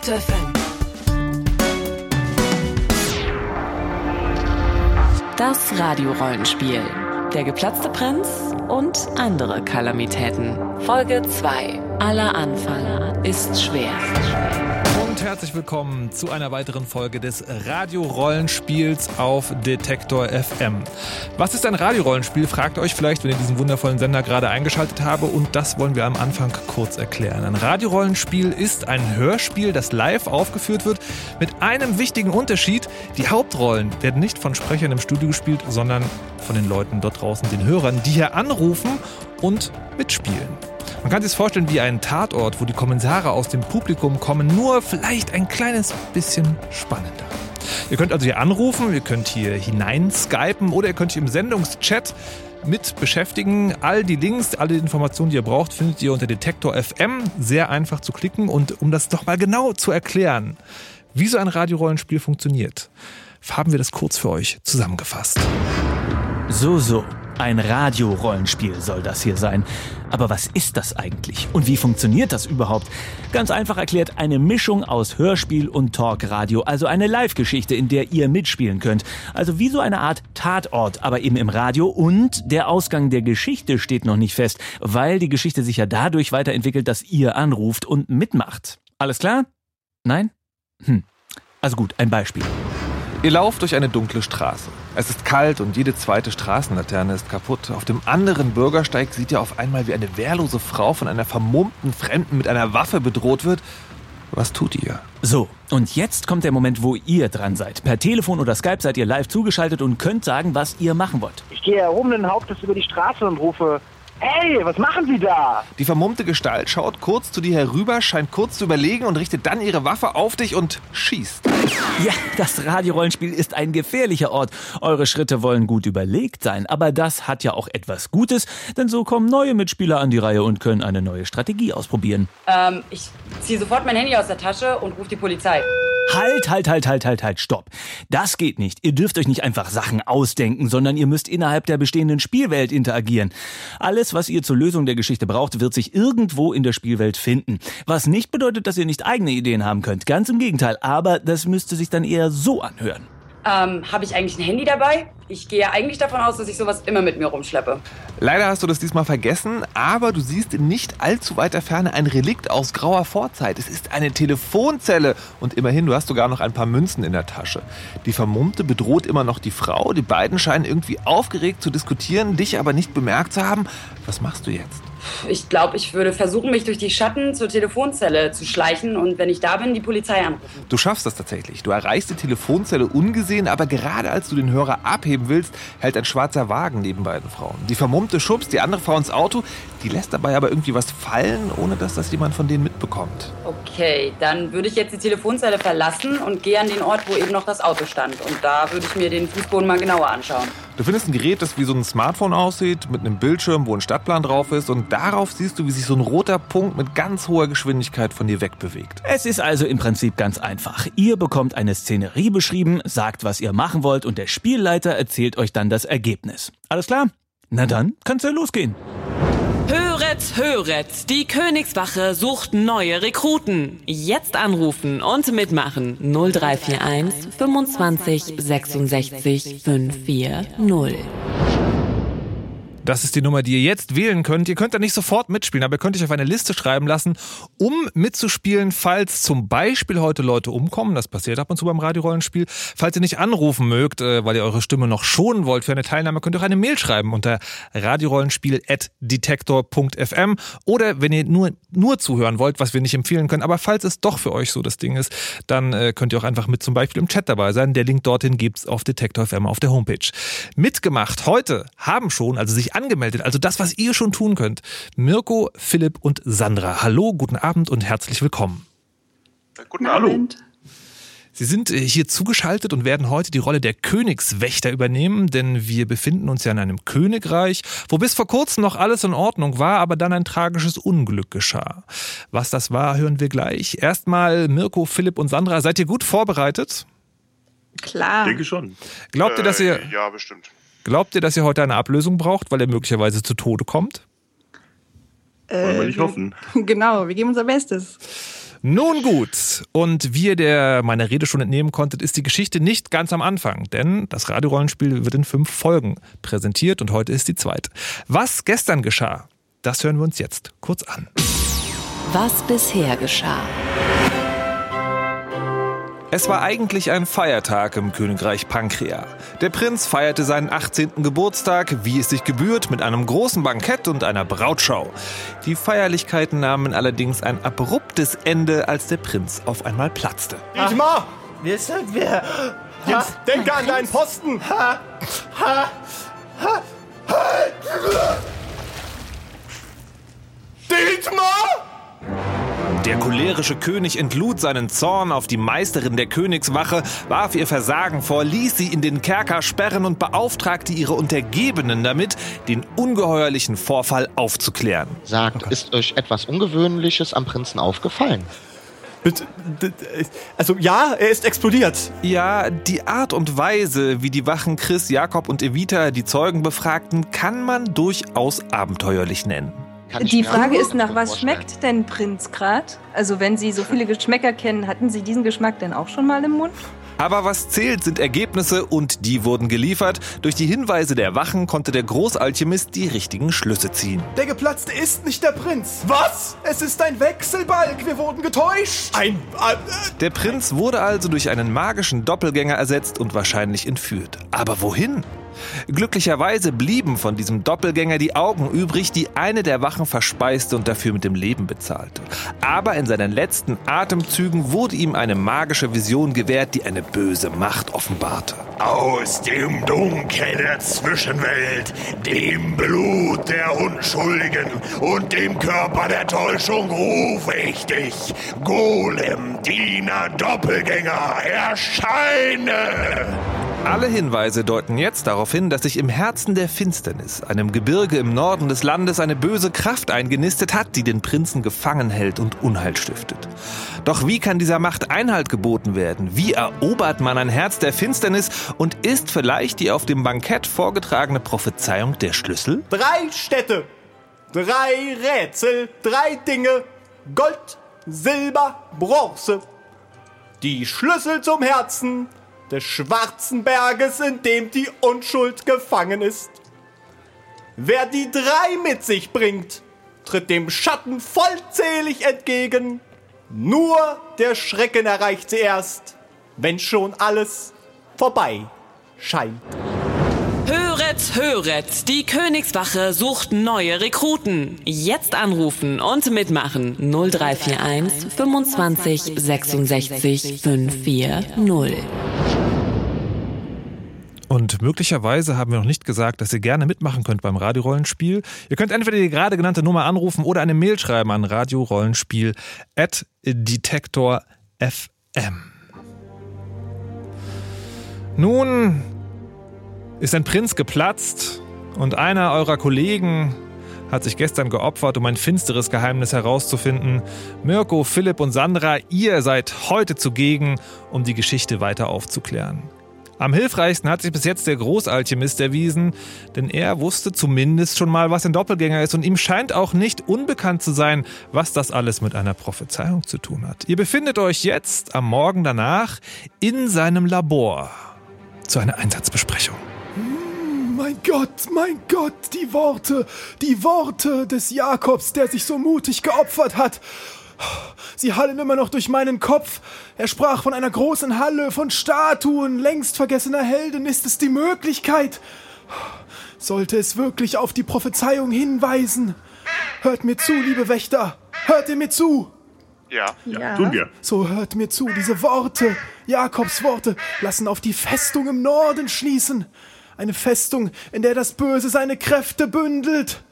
Detektor FM. Das Radiorollenspiel. Der geplatzte Prinz und andere Kalamitäten. Folge 2. Aller Anfang ist schwer und herzlich willkommen zu einer weiteren Folge des Radiorollenspiels auf Detektor FM. Was ist ein Radiorollenspiel, fragt euch vielleicht, wenn ihr diesen wundervollen Sender gerade eingeschaltet habe und das wollen wir am Anfang kurz erklären. Ein Radiorollenspiel ist ein Hörspiel, das live aufgeführt wird, mit einem wichtigen Unterschied. Die Hauptrollen werden nicht von Sprechern im Studio gespielt, sondern von den Leuten dort draußen, den Hörern, die hier anrufen und mitspielen. Man kann sich vorstellen wie ein Tatort, wo die Kommissare aus dem Publikum kommen, nur vielleicht ein kleines bisschen spannender. Ihr könnt also hier anrufen, ihr könnt hier hinein skypen oder ihr könnt hier im Sendungschat mit beschäftigen. All die Links, alle Informationen, die ihr braucht, findet ihr unter Detektor FM. Sehr einfach zu klicken. Und um das doch mal genau zu erklären, wie so ein Radiorollenspiel funktioniert, haben wir das kurz für euch zusammengefasst. So, so. Ein Radiorollenspiel soll das hier sein. Aber was ist das eigentlich? Und wie funktioniert das überhaupt? Ganz einfach erklärt, eine Mischung aus Hörspiel und Talkradio, also eine Live-Geschichte, in der ihr mitspielen könnt. Also wie so eine Art Tatort, aber eben im Radio und der Ausgang der Geschichte steht noch nicht fest, weil die Geschichte sich ja dadurch weiterentwickelt, dass ihr anruft und mitmacht. Alles klar? Nein? Hm. Also gut, ein Beispiel. Ihr lauft durch eine dunkle Straße. Es ist kalt und jede zweite Straßenlaterne ist kaputt. Auf dem anderen Bürgersteig sieht ihr auf einmal, wie eine wehrlose Frau von einer vermummten Fremden mit einer Waffe bedroht wird. Was tut ihr? So, und jetzt kommt der Moment, wo ihr dran seid. Per Telefon oder Skype seid ihr live zugeschaltet und könnt sagen, was ihr machen wollt. Ich gehe erhobenen Hauptes über die Straße und rufe, Hey, was machen Sie da? Die vermummte Gestalt schaut kurz zu dir herüber, scheint kurz zu überlegen und richtet dann ihre Waffe auf dich und schießt. Ja, das Radiorollenspiel ist ein gefährlicher Ort. Eure Schritte wollen gut überlegt sein, aber das hat ja auch etwas Gutes, denn so kommen neue Mitspieler an die Reihe und können eine neue Strategie ausprobieren. Ähm, ich ziehe sofort mein Handy aus der Tasche und rufe die Polizei. Halt, halt, halt, halt, halt, halt, stopp. Das geht nicht. Ihr dürft euch nicht einfach Sachen ausdenken, sondern ihr müsst innerhalb der bestehenden Spielwelt interagieren. Alles, was ihr zur Lösung der Geschichte braucht, wird sich irgendwo in der Spielwelt finden. Was nicht bedeutet, dass ihr nicht eigene Ideen haben könnt. Ganz im Gegenteil. Aber das müsste sich dann eher so anhören. Ähm, habe ich eigentlich ein Handy dabei? Ich gehe eigentlich davon aus, dass ich sowas immer mit mir rumschleppe. Leider hast du das diesmal vergessen, aber du siehst in nicht allzu weiter Ferne ein Relikt aus grauer Vorzeit. Es ist eine Telefonzelle und immerhin, du hast sogar noch ein paar Münzen in der Tasche. Die Vermummte bedroht immer noch die Frau. Die beiden scheinen irgendwie aufgeregt zu diskutieren, dich aber nicht bemerkt zu haben. Was machst du jetzt? Ich glaube, ich würde versuchen, mich durch die Schatten zur Telefonzelle zu schleichen und wenn ich da bin, die Polizei anrufen. Du schaffst das tatsächlich. Du erreichst die Telefonzelle ungesehen, aber gerade als du den Hörer abheben willst, hält ein schwarzer Wagen neben beiden Frauen. Die Vermummte schubst die andere Frau ins Auto, die lässt dabei aber irgendwie was fallen, ohne dass das jemand von denen mitbekommt. Okay, dann würde ich jetzt die Telefonzelle verlassen und gehe an den Ort, wo eben noch das Auto stand. Und da würde ich mir den Fußboden mal genauer anschauen. Du findest ein Gerät, das wie so ein Smartphone aussieht, mit einem Bildschirm, wo ein Stadtplan drauf ist und darauf siehst du, wie sich so ein roter Punkt mit ganz hoher Geschwindigkeit von dir wegbewegt. Es ist also im Prinzip ganz einfach. Ihr bekommt eine Szenerie beschrieben, sagt, was ihr machen wollt und der Spielleiter erzählt euch dann das Ergebnis. Alles klar? Na dann kann's ja losgehen. Höret, höret, die Königswache sucht neue Rekruten. Jetzt anrufen und mitmachen 0341 25 66 540. Das ist die Nummer, die ihr jetzt wählen könnt. Ihr könnt da nicht sofort mitspielen, aber ihr könnt euch auf eine Liste schreiben lassen, um mitzuspielen, falls zum Beispiel heute Leute umkommen. Das passiert ab und zu beim Radiorollenspiel. Falls ihr nicht anrufen mögt, äh, weil ihr eure Stimme noch schonen wollt für eine Teilnahme, könnt ihr auch eine Mail schreiben unter radiorollenspiel.detektor.fm oder wenn ihr nur, nur zuhören wollt, was wir nicht empfehlen können, aber falls es doch für euch so das Ding ist, dann äh, könnt ihr auch einfach mit zum Beispiel im Chat dabei sein. Der Link dorthin gibt's auf Detektor FM auf der Homepage. Mitgemacht heute haben schon, also sich angemeldet. Also das, was ihr schon tun könnt. Mirko, Philipp und Sandra. Hallo, guten Abend und herzlich willkommen. Guten Abend. Sie sind äh, hier zugeschaltet und werden heute die Rolle der Königswächter übernehmen, denn wir befinden uns ja in einem Königreich, wo bis vor kurzem noch alles in Ordnung war, aber dann ein tragisches Unglück geschah. Was das war, hören wir gleich. Erstmal Mirko, Philipp und Sandra, seid ihr gut vorbereitet? Klar. Denke schon. Glaubt ihr, dass ihr. Äh, ja, bestimmt. Glaubt ihr, dass ihr heute eine Ablösung braucht, weil er möglicherweise zu Tode kommt? Wollen wir nicht wir- hoffen. Genau, wir geben unser Bestes. Nun gut, und wie ihr der meiner Rede schon entnehmen konntet, ist die Geschichte nicht ganz am Anfang, denn das Radiorollenspiel wird in fünf Folgen präsentiert und heute ist die zweite. Was gestern geschah, das hören wir uns jetzt kurz an. Was bisher geschah. Es war eigentlich ein Feiertag im Königreich Pankrea. Der Prinz feierte seinen 18. Geburtstag, wie es sich gebührt, mit einem großen Bankett und einer Brautschau. Die Feierlichkeiten nahmen allerdings ein abruptes Ende, als der Prinz auf einmal platzte. Dietmar! Wir sind wir! Jetzt denke an deinen Posten! Ha, ha, ha, Dietmar! Der cholerische König entlud seinen Zorn auf die Meisterin der Königswache, warf ihr Versagen vor, ließ sie in den Kerker sperren und beauftragte ihre Untergebenen damit, den ungeheuerlichen Vorfall aufzuklären. Sagt, oh ist euch etwas Ungewöhnliches am Prinzen aufgefallen? Also ja, er ist explodiert. Ja, die Art und Weise, wie die Wachen Chris, Jakob und Evita die Zeugen befragten, kann man durchaus abenteuerlich nennen. Die Frage ist, nach was schmeckt denn Prinz grad? Also wenn Sie so viele Geschmäcker kennen, hatten Sie diesen Geschmack denn auch schon mal im Mund? Aber was zählt, sind Ergebnisse und die wurden geliefert. Durch die Hinweise der Wachen konnte der Großalchemist die richtigen Schlüsse ziehen. Der Geplatzte ist nicht der Prinz. Was? Es ist ein Wechselbalg. Wir wurden getäuscht. Ein. Äh, der Prinz wurde also durch einen magischen Doppelgänger ersetzt und wahrscheinlich entführt. Aber wohin? Glücklicherweise blieben von diesem Doppelgänger die Augen übrig, die eine der Wachen verspeiste und dafür mit dem Leben bezahlte. Aber in seinen letzten Atemzügen wurde ihm eine magische Vision gewährt, die eine böse Macht offenbarte. Aus dem Dunkel der Zwischenwelt, dem Blut der Unschuldigen und dem Körper der Täuschung rufe ich dich, Golem, Diener, Doppelgänger, erscheine! Alle Hinweise deuten jetzt darauf hin, dass sich im Herzen der Finsternis, einem Gebirge im Norden des Landes, eine böse Kraft eingenistet hat, die den Prinzen gefangen hält und Unheil stiftet. Doch wie kann dieser Macht Einhalt geboten werden? Wie erobert man ein Herz der Finsternis und ist vielleicht die auf dem Bankett vorgetragene Prophezeiung der Schlüssel? Drei Städte, drei Rätsel, drei Dinge, Gold, Silber, Bronze. Die Schlüssel zum Herzen des schwarzen Berges, in dem die Unschuld gefangen ist. Wer die drei mit sich bringt, tritt dem Schatten vollzählig entgegen. Nur der Schrecken erreicht sie erst, wenn schon alles vorbei scheint. Höret, höret, die Königswache sucht neue Rekruten. Jetzt anrufen und mitmachen 0341 25 66 540. Und möglicherweise haben wir noch nicht gesagt, dass ihr gerne mitmachen könnt beim Radiorollenspiel. Ihr könnt entweder die gerade genannte Nummer anrufen oder eine Mail schreiben an radiorollenspiel at detektor FM. Nun ist ein Prinz geplatzt und einer eurer Kollegen hat sich gestern geopfert, um ein finsteres Geheimnis herauszufinden. Mirko, Philipp und Sandra, ihr seid heute zugegen, um die Geschichte weiter aufzuklären. Am hilfreichsten hat sich bis jetzt der Großalchemist erwiesen, denn er wusste zumindest schon mal, was ein Doppelgänger ist und ihm scheint auch nicht unbekannt zu sein, was das alles mit einer Prophezeiung zu tun hat. Ihr befindet euch jetzt am Morgen danach in seinem Labor zu einer Einsatzbesprechung. Hm, mein Gott, mein Gott, die Worte, die Worte des Jakobs, der sich so mutig geopfert hat. Sie hallen immer noch durch meinen Kopf. Er sprach von einer großen Halle, von Statuen, längst vergessener Helden. Ist es die Möglichkeit? Sollte es wirklich auf die Prophezeiung hinweisen? Hört mir zu, liebe Wächter. Hört ihr mir zu? Ja, ja, ja, tun wir. So hört mir zu, diese Worte, Jakobs Worte, lassen auf die Festung im Norden schließen. Eine Festung, in der das Böse seine Kräfte bündelt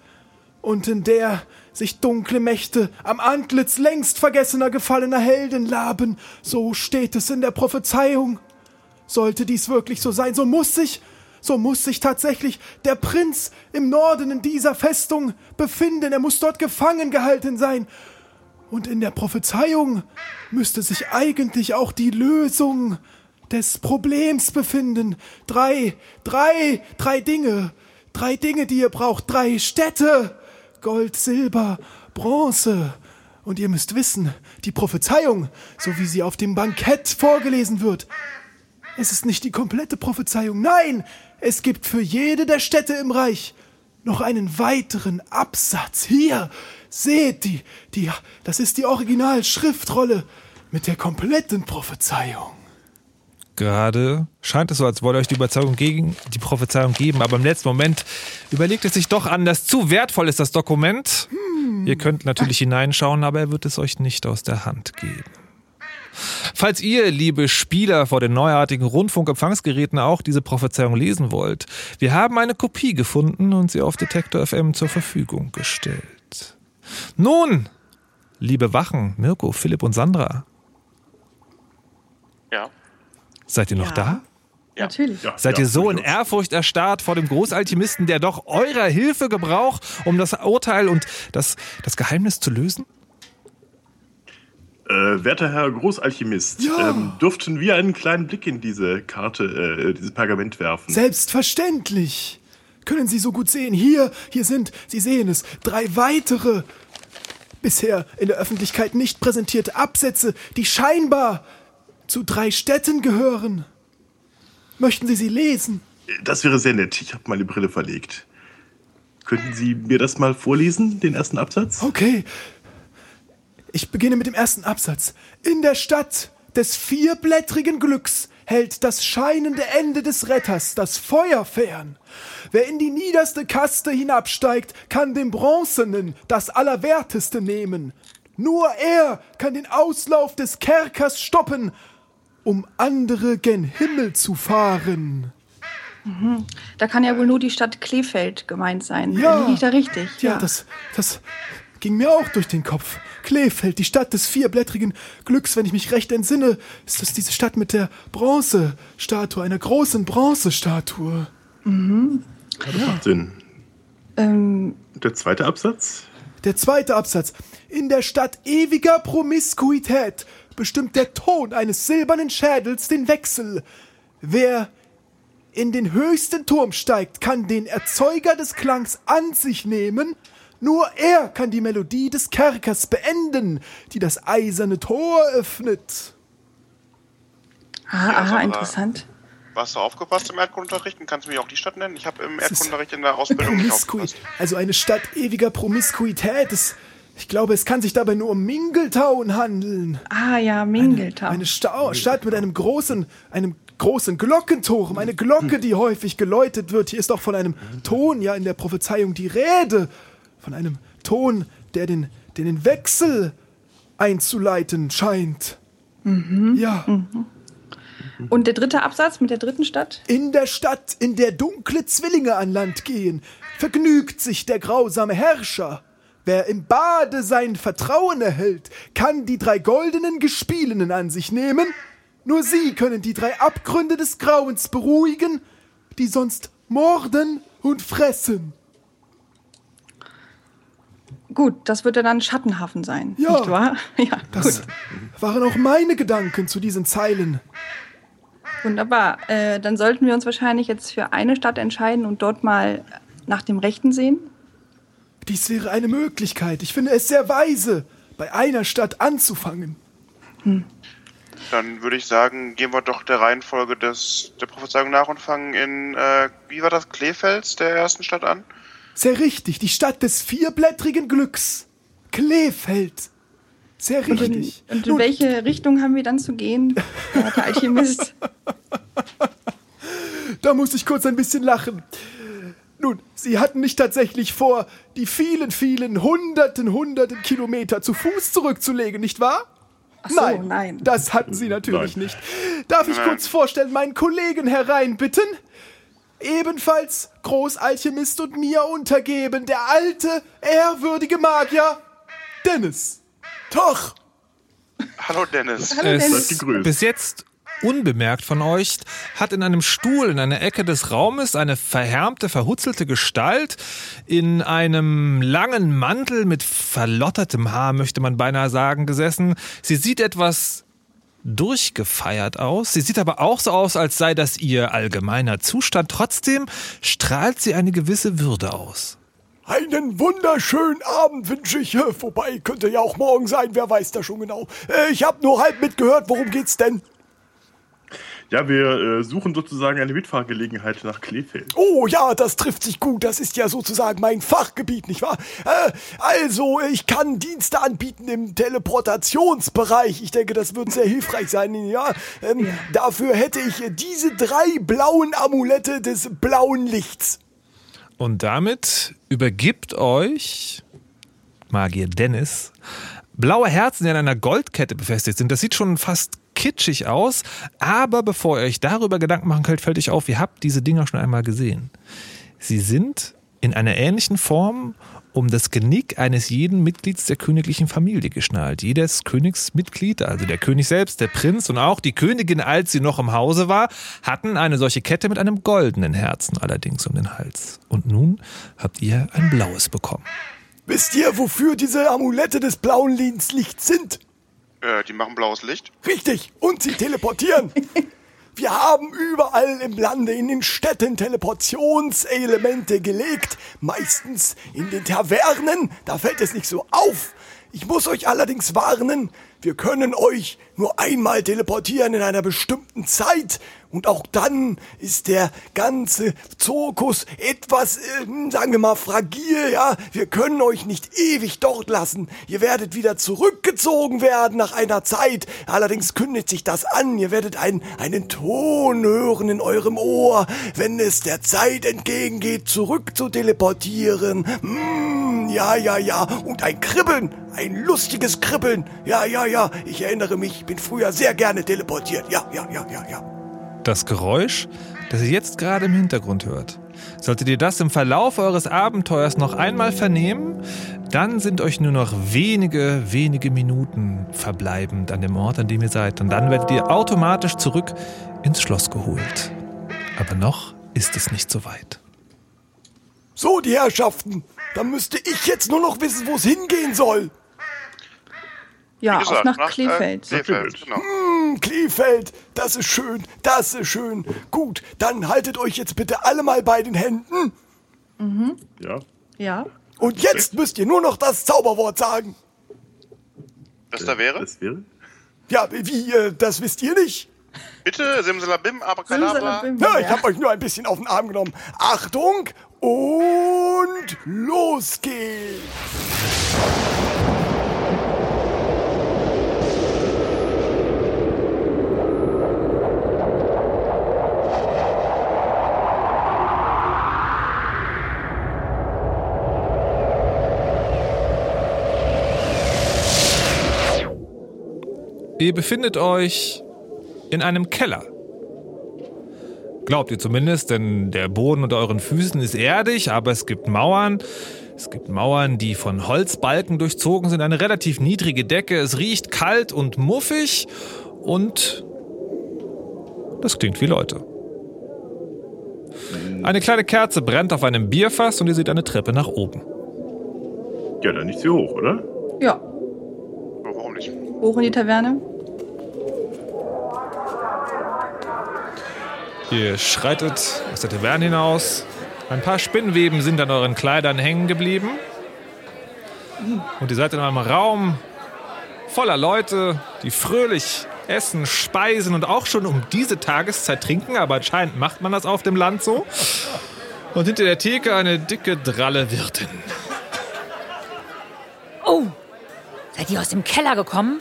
und in der sich dunkle Mächte am Antlitz längst vergessener gefallener Helden laben, so steht es in der Prophezeiung. Sollte dies wirklich so sein, so muss sich, so muss sich tatsächlich der Prinz im Norden in dieser Festung befinden, er muss dort gefangen gehalten sein. Und in der Prophezeiung müsste sich eigentlich auch die Lösung des Problems befinden. Drei, drei, drei Dinge, drei Dinge, die ihr braucht, drei Städte. Gold, Silber, Bronze Und ihr müsst wissen, die Prophezeiung, so wie sie auf dem Bankett vorgelesen wird, es ist nicht die komplette Prophezeiung. Nein, es gibt für jede der Städte im Reich noch einen weiteren Absatz. Hier, seht die, die, das ist die Originalschriftrolle mit der kompletten Prophezeiung. Gerade scheint es so, als wolle euch die Überzeugung gegen die Prophezeiung geben, aber im letzten Moment überlegt es sich doch anders. Zu wertvoll ist das Dokument. Hm. Ihr könnt natürlich hineinschauen, aber er wird es euch nicht aus der Hand geben. Falls ihr, liebe Spieler vor den neuartigen Rundfunkempfangsgeräten, auch diese Prophezeiung lesen wollt, wir haben eine Kopie gefunden und sie auf Detektor FM zur Verfügung gestellt. Nun, liebe Wachen, Mirko, Philipp und Sandra. Ja. Seid ihr noch Ja. da? Ja. Natürlich. Ja, Seid ja, ihr so in. Ehrfurcht erstarrt vor dem Großalchemisten, der doch eurer Hilfe gebraucht, um das Urteil und das, das Geheimnis zu lösen? Äh, werter Herr Großalchemist, Ja. ähm, dürften wir einen kleinen Blick in diese Karte, äh, dieses Pergament werfen? Selbstverständlich. Können Sie so gut sehen. Hier, hier sind, Sie sehen es, drei weitere, bisher in der Öffentlichkeit nicht präsentierte Absätze, die scheinbar zu drei Städten gehören. Möchten Sie sie lesen? Das wäre sehr nett. Ich habe meine Brille verlegt. Könnten Sie mir das mal vorlesen, den ersten Absatz? Okay. Ich beginne mit dem ersten Absatz. In der Stadt des vierblättrigen Glücks hält das scheinende Ende des Retters das Feuer fern. Wer in die niederste Kaste hinabsteigt, kann dem Bronzenen das Allerwerteste nehmen. Nur er kann den Auslauf des Kerkers stoppen, um andere gen Himmel zu fahren. Da kann ja wohl nur die Stadt Kleefeld gemeint sein. Ja. Liege ich da richtig? Ja, das, das ging mir auch durch den Kopf. Kleefeld, die Stadt des vierblättrigen Glücks, wenn ich mich recht entsinne, ist das diese Stadt mit der Bronzestatue, einer großen Bronzestatue. Das macht Sinn. Ähm, der zweite Absatz? Der zweite Absatz. In der Stadt ewiger Promiskuität bestimmt der Ton eines silbernen Schädels den Wechsel. Wer in den höchsten Turm steigt, kann den Erzeuger des Klangs an sich nehmen. Nur er kann die Melodie des Kerkers beenden, die das eiserne Tor öffnet. aha, Ja, aha, Sandra. interessant. Warst du aufgepasst im Erdkundenunterricht? Und kannst du mir auch die Stadt nennen? Ich habe im Erdkundenunterricht in der Ausbildung nicht aufgepasst. also eine Stadt ewiger Promiskuität. Es, ich glaube, es kann sich dabei nur um Mingletown handeln. Ah ja, Mingeltown. Eine Sta Stadt mit einem großen, einem großen Glockenturm, eine Glocke, die häufig geläutet wird. Hier ist auch von einem Ton ja in der Prophezeiung die Rede. Von einem Ton, der den, der den Wechsel einzuleiten scheint. Ja. Und der dritte Absatz mit der dritten Stadt? In der Stadt, in der dunkle Zwillinge an Land gehen, vergnügt sich der grausame Herrscher. Wer im Bade sein Vertrauen erhält, kann die drei goldenen Gespielinnen an sich nehmen. Nur sie können die drei Abgründe des Grauens beruhigen, die sonst morden und fressen. Gut, das wird ja dann Schattenhafen sein, Ja. nicht wahr? Ja, Das waren auch meine Gedanken zu diesen Zeilen. wunderbar. Äh, dann sollten wir uns wahrscheinlich jetzt für eine Stadt entscheiden und dort mal nach dem Rechten sehen. Dies wäre eine Möglichkeit. Ich finde es sehr weise, bei einer Stadt anzufangen. Dann würde ich sagen, gehen wir doch der Reihenfolge des, der Prophezeiung nach und fangen in, äh, wie war das, Kleefels, der ersten Stadt an? Sehr richtig, die Stadt des vierblättrigen Glücks. Kleefeld. Sehr Und in, richtig. und in Nun, welche Richtung haben wir dann zu gehen, Herr Alchemist? da muss ich kurz ein bisschen lachen. Nun, Sie hatten nicht tatsächlich vor, die vielen, vielen hunderten, hunderten Kilometer zu Fuß zurückzulegen, nicht wahr? Ach so, nein, nein. das hatten Sie natürlich Nein. nicht. Darf ich Nein. kurz vorstellen, meinen Kollegen hereinbitten? Ebenfalls Großalchemist und mir untergeben, der alte, ehrwürdige Magier Dennis. Doch, Hallo Dennis. Hallo Es- Dennis. Bis jetzt unbemerkt von euch, hat in einem Stuhl in einer Ecke des Raumes eine verhärmte, verhutzelte Gestalt in einem langen Mantel mit verlottertem Haar, möchte man beinahe sagen, gesessen. Sie sieht etwas durchgefeiert aus. Sie sieht aber auch so aus, als sei das ihr allgemeiner Zustand. Trotzdem strahlt sie eine gewisse Würde aus. Einen wunderschönen Abend wünsche ich. Wobei, könnte ja auch morgen sein, wer weiß das schon genau. Äh, Ich habe nur halb mitgehört, worum geht's denn? Ja, wir äh, suchen sozusagen eine Mitfahrgelegenheit nach Kleefeld. Oh ja, das trifft sich gut. Das ist ja sozusagen mein Fachgebiet, nicht wahr? Äh, also, ich kann Dienste anbieten im Teleportationsbereich. Ich denke, das wird sehr hilfreich sein. Ja, ähm, dafür hätte ich diese drei blauen Amulette des blauen Lichts. Und damit übergibt euch Magier Dennis blaue Herzen, die an einer Goldkette befestigt sind. Das sieht schon fast kitschig aus, aber bevor ihr euch darüber Gedanken machen könnt, fällt euch auf, ihr habt diese Dinger schon einmal gesehen. Sie sind in einer ähnlichen Form um das Genick eines jeden Mitglieds der königlichen Familie geschnallt. Jedes Königsmitglied, also der König selbst, der Prinz und auch die Königin, als sie noch im Hause war, hatten eine solche Kette mit einem goldenen Herzen allerdings um den Hals. Und nun habt ihr ein blaues bekommen. Wisst ihr, wofür diese Amulette des blauen Lichts sind? Äh, die machen blaues Licht. Richtig, und sie teleportieren. Wir haben überall im Lande, in den Städten Teleportionselemente gelegt. Meistens in den Tavernen, da fällt es nicht so auf. Ich muss euch allerdings warnen, wir können euch nur einmal teleportieren in einer bestimmten Zeit. Und auch dann ist der ganze Zirkus etwas, äh, sagen wir mal, fragil, ja. Wir können euch nicht ewig dort lassen. Ihr werdet wieder zurückgezogen werden nach einer Zeit. Allerdings kündigt sich das an. Ihr werdet einen, einen Ton hören in eurem Ohr, wenn es der Zeit entgegengeht, zurück zu teleportieren. Ja, ja, ja. Und ein Kribbeln, ein lustiges Kribbeln. Ja, ja, ja. Ich erinnere mich, ich bin früher sehr gerne teleportiert. Ja, ja, ja, ja, ja. Das Geräusch, das ihr jetzt gerade im Hintergrund hört. Solltet ihr das im Verlauf eures Abenteuers noch einmal vernehmen, dann sind euch nur noch wenige, wenige Minuten verbleibend an dem Ort, an dem ihr seid. Und dann werdet ihr automatisch zurück ins Schloss geholt. Aber noch ist es nicht so weit. So, die Herrschaften. Dann müsste ich jetzt nur noch wissen, wo es hingehen soll. Ja, gesagt, auch nach, nach, äh, Kleefeld. Kleefeld, genau. Hm, Kleefeld, das ist schön, das ist schön. Gut, dann haltet euch jetzt bitte alle mal bei den Händen. Mhm. Ja. Ja. Und jetzt müsst ihr nur noch das Zauberwort sagen. Das da wäre? Das wäre? Ja, wie, äh, das wisst ihr nicht? Bitte, Simsalabim, Abracadabra. Ja, ich habe euch nur ein bisschen auf den Arm genommen. Achtung und los geht's. Ihr befindet euch in einem Keller. Glaubt ihr zumindest, denn der Boden unter euren Füßen ist erdig, aber es gibt Mauern. Es gibt Mauern, die von Holzbalken durchzogen sind, eine relativ niedrige Decke. Es riecht kalt und muffig und das klingt wie Leute. Eine kleine Kerze brennt auf einem Bierfass und ihr seht eine Treppe nach oben. Ja, dann nicht zu hoch, oder? Ja. Warum nicht? Hoch in die Taverne. Ihr schreitet aus der Taverne hinaus. Ein paar Spinnweben sind an euren Kleidern hängen geblieben. Und ihr seid in einem Raum voller Leute, die fröhlich essen, speisen und auch schon um diese Tageszeit trinken. Aber anscheinend macht man das auf dem Land so. Und hinter der Theke eine dicke, dralle Wirtin. Oh, seid ihr aus dem Keller gekommen?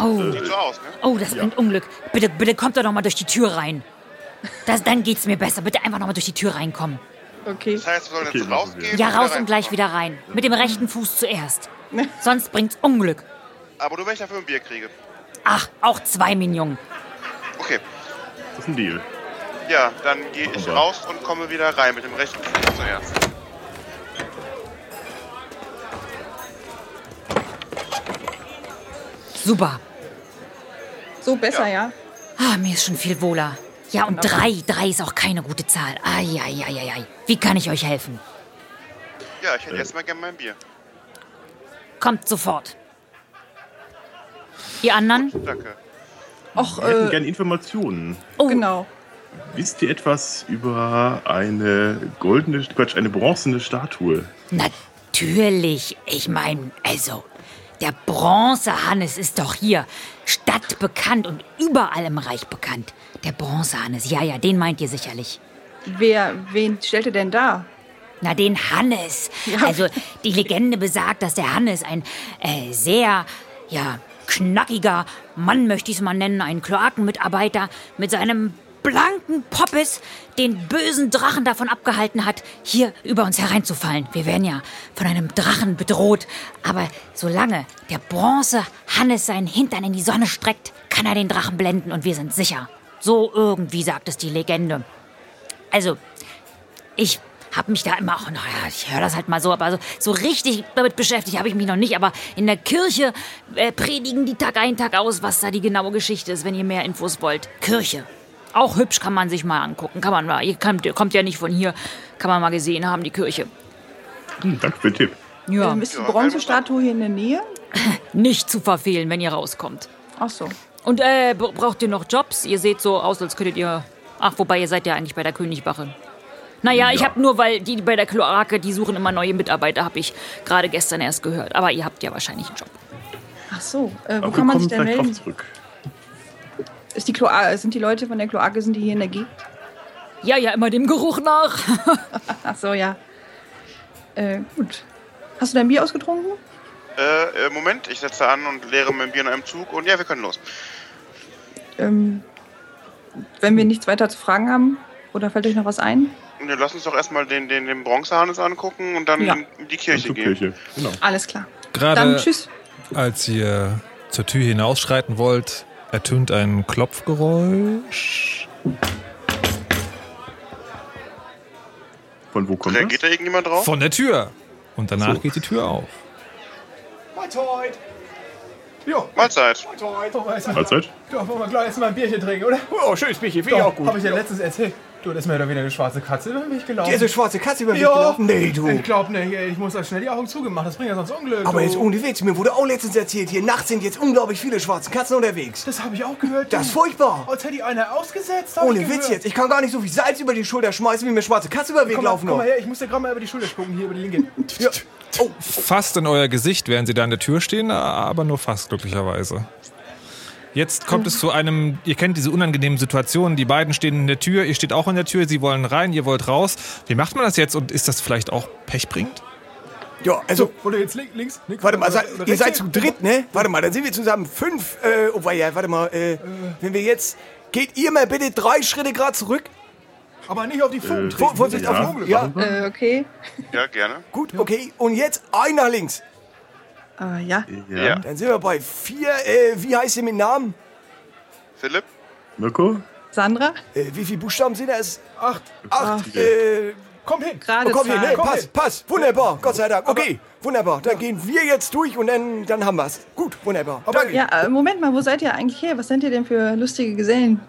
Oh, Sieht so aus, ne? oh, das ist ein Unglück. Bitte, bitte kommt doch noch mal durch die Tür rein. Das, dann geht's mir besser. Bitte einfach noch mal durch die Tür reinkommen. Okay. Das heißt, wir sollen Okay, jetzt machen wir. rausgehen? Ja, raus und gleich wieder rein. Mit dem rechten Fuß zuerst. Sonst bringt's Unglück. Aber nur, wenn ich dafür ein Bier kriege. Ach, auch zwei Mignon. Okay. Das ist ein Deal. Ja, dann gehe ich Aber- raus und komme wieder rein mit dem rechten Fuß zuerst. Super. So besser, ja. Ah, mir ist schon viel wohler. Ja, und drei, drei ist auch keine gute Zahl. Eieieiei. Wie kann ich euch helfen? Ja, ich hätte jetzt mal gerne mein Bier. Kommt sofort. Die anderen? Danke. Och, Wir hätten äh, gerne Informationen. Oh, genau. wisst ihr etwas über eine goldene, Quatsch, eine bronzene Statue? Natürlich. Ich meine, also, der Bronzehannes ist doch hier stadtbekannt und überall im Reich bekannt. Der Bronzehannes, ja, ja, den meint ihr sicherlich. Wer, wen stellte denn da? Na, den Hannes. Also, die Legende besagt, dass der Hannes ein äh, sehr, ja, knackiger Mann, möchte ich es mal nennen, ein Kloakenmitarbeiter mit seinem blanken Poppes den bösen Drachen davon abgehalten hat, hier über uns hereinzufallen. Wir werden ja von einem Drachen bedroht. Aber solange der Bronze Hannes seinen Hintern in die Sonne streckt, kann er den Drachen blenden und wir sind sicher. So irgendwie sagt es die Legende. Also, ich habe mich da immer auch, naja, ich höre das halt mal so, aber so, so richtig damit beschäftigt habe ich mich noch nicht. Aber in der Kirche äh, predigen die Tag ein, Tag aus, was da die genaue Geschichte ist, wenn ihr mehr Infos wollt. Kirche. Auch hübsch kann man sich mal angucken. Kann man mal, ihr kommt, ihr kommt ja nicht von hier, kann man mal gesehen haben, die Kirche. Hm, danke für den Tipp. Ja. Ähm, ist die Bronzestatue hier in der Nähe? Nicht zu verfehlen, wenn ihr rauskommt. Ach so. Und äh, br- braucht ihr noch Jobs? Ihr seht so aus, als könntet ihr. Ach, wobei ihr seid ja eigentlich bei der Königwache. Naja, ich Ja. habe nur, weil die bei der Kloake, die suchen immer neue Mitarbeiter, habe ich gerade gestern erst gehört. Aber ihr habt ja wahrscheinlich einen Job. Ach so. Äh, wo Aber kann man sich denn melden? zurück. Ist die Kloa sind die Leute von der Kloake, sind die hier in der Gegend? Ja, ja, immer dem Geruch nach. Ach so, ja. Äh, gut. Hast du dein Bier ausgetrunken? Äh, äh, Moment, ich setze an und leere mein Bier in einem Zug und ja, wir können los. Ähm, wenn wir nichts weiter zu fragen haben, oder fällt euch noch was ein? Und dann lass uns doch erstmal den, den, den Bronzehannes angucken und dann Ja. in, die Kirche gehen. Kirche, genau. Alles klar. Gerade Dann tschüss. als ihr zur Tür hinausschreiten wollt, ertönt ein Klopfgeräusch. Von wo kommt Reagiert da irgendjemand drauf? Von der Tür. Und danach So. geht die Tür auf. Mahlzeit. Jo. Mahlzeit. Mahlzeit. Doch, wollen wir gleich erstmal ein Bierchen trinken, oder? Oh, schönes Bierchen, finde ich auch gut. Habe ich ja letztens erzählt. Du, das ist mir doch wieder eine schwarze Katze über mich gelaufen. Die ist eine schwarze Katze über ja. Weg gelaufen? Nee, du. Ich glaub nicht. Ich muss da schnell die Augen zugemacht. Das bringt ja sonst Unglück. Aber du. jetzt ohne Witz, mir wurde auch letztens erzählt, hier nachts sind jetzt unglaublich viele schwarze Katzen unterwegs. Das habe ich auch gehört. Das ist du. furchtbar. Als hätte die einer ausgesetzt. hab Ohne Witz jetzt. Ich kann gar nicht so viel Salz über die Schulter schmeißen, wie mir schwarze Katze über den Weg Komm mal, laufen komm mal her. Ich muss dir gerade mal über die Schulter spucken. Hier über die linke. Ja. Oh, Fast in euer Gesicht, während sie da an der Tür stehen, aber nur fast, glücklicherweise. Jetzt kommt es zu einem, ihr kennt diese unangenehmen Situationen, die beiden stehen in der Tür, ihr steht auch in der Tür, sie wollen rein, ihr wollt raus. Wie macht man das jetzt und ist das vielleicht auch pechbringend? ja, also, Oder jetzt links, links, links. warte mal, oder- oder ihr rechts seid zu dritt, ne? Warte mal, dann sind wir zusammen fünf. Äh, oh, ja, warte mal, äh, wenn wir jetzt. Geht ihr mal bitte drei Schritte gerade zurück? Aber nicht auf die Fugen Äh. Vorsicht nicht auf die- Unglück ja. Äh, okay. Ja, gerne. Gut, okay. Und jetzt ein nach links. Äh, ja. Ja. Dann sind wir bei vier. Äh, wie heißt ihr mit Namen? Philipp? Mirko? Sandra? Äh, wie viele Buchstaben sind das? Acht. Acht. Äh, Komm hin. Gerade oh, komm hier, Zahl. ne? Komm Pass, hin. pass. Wunderbar. Gott sei Dank. Okay, wunderbar. Dann gehen wir jetzt durch und dann, dann haben wir's. Gut, wunderbar. Aber-. Ja, äh, Moment mal, wo seid ihr eigentlich her? Was seid ihr denn für lustige Gesellen?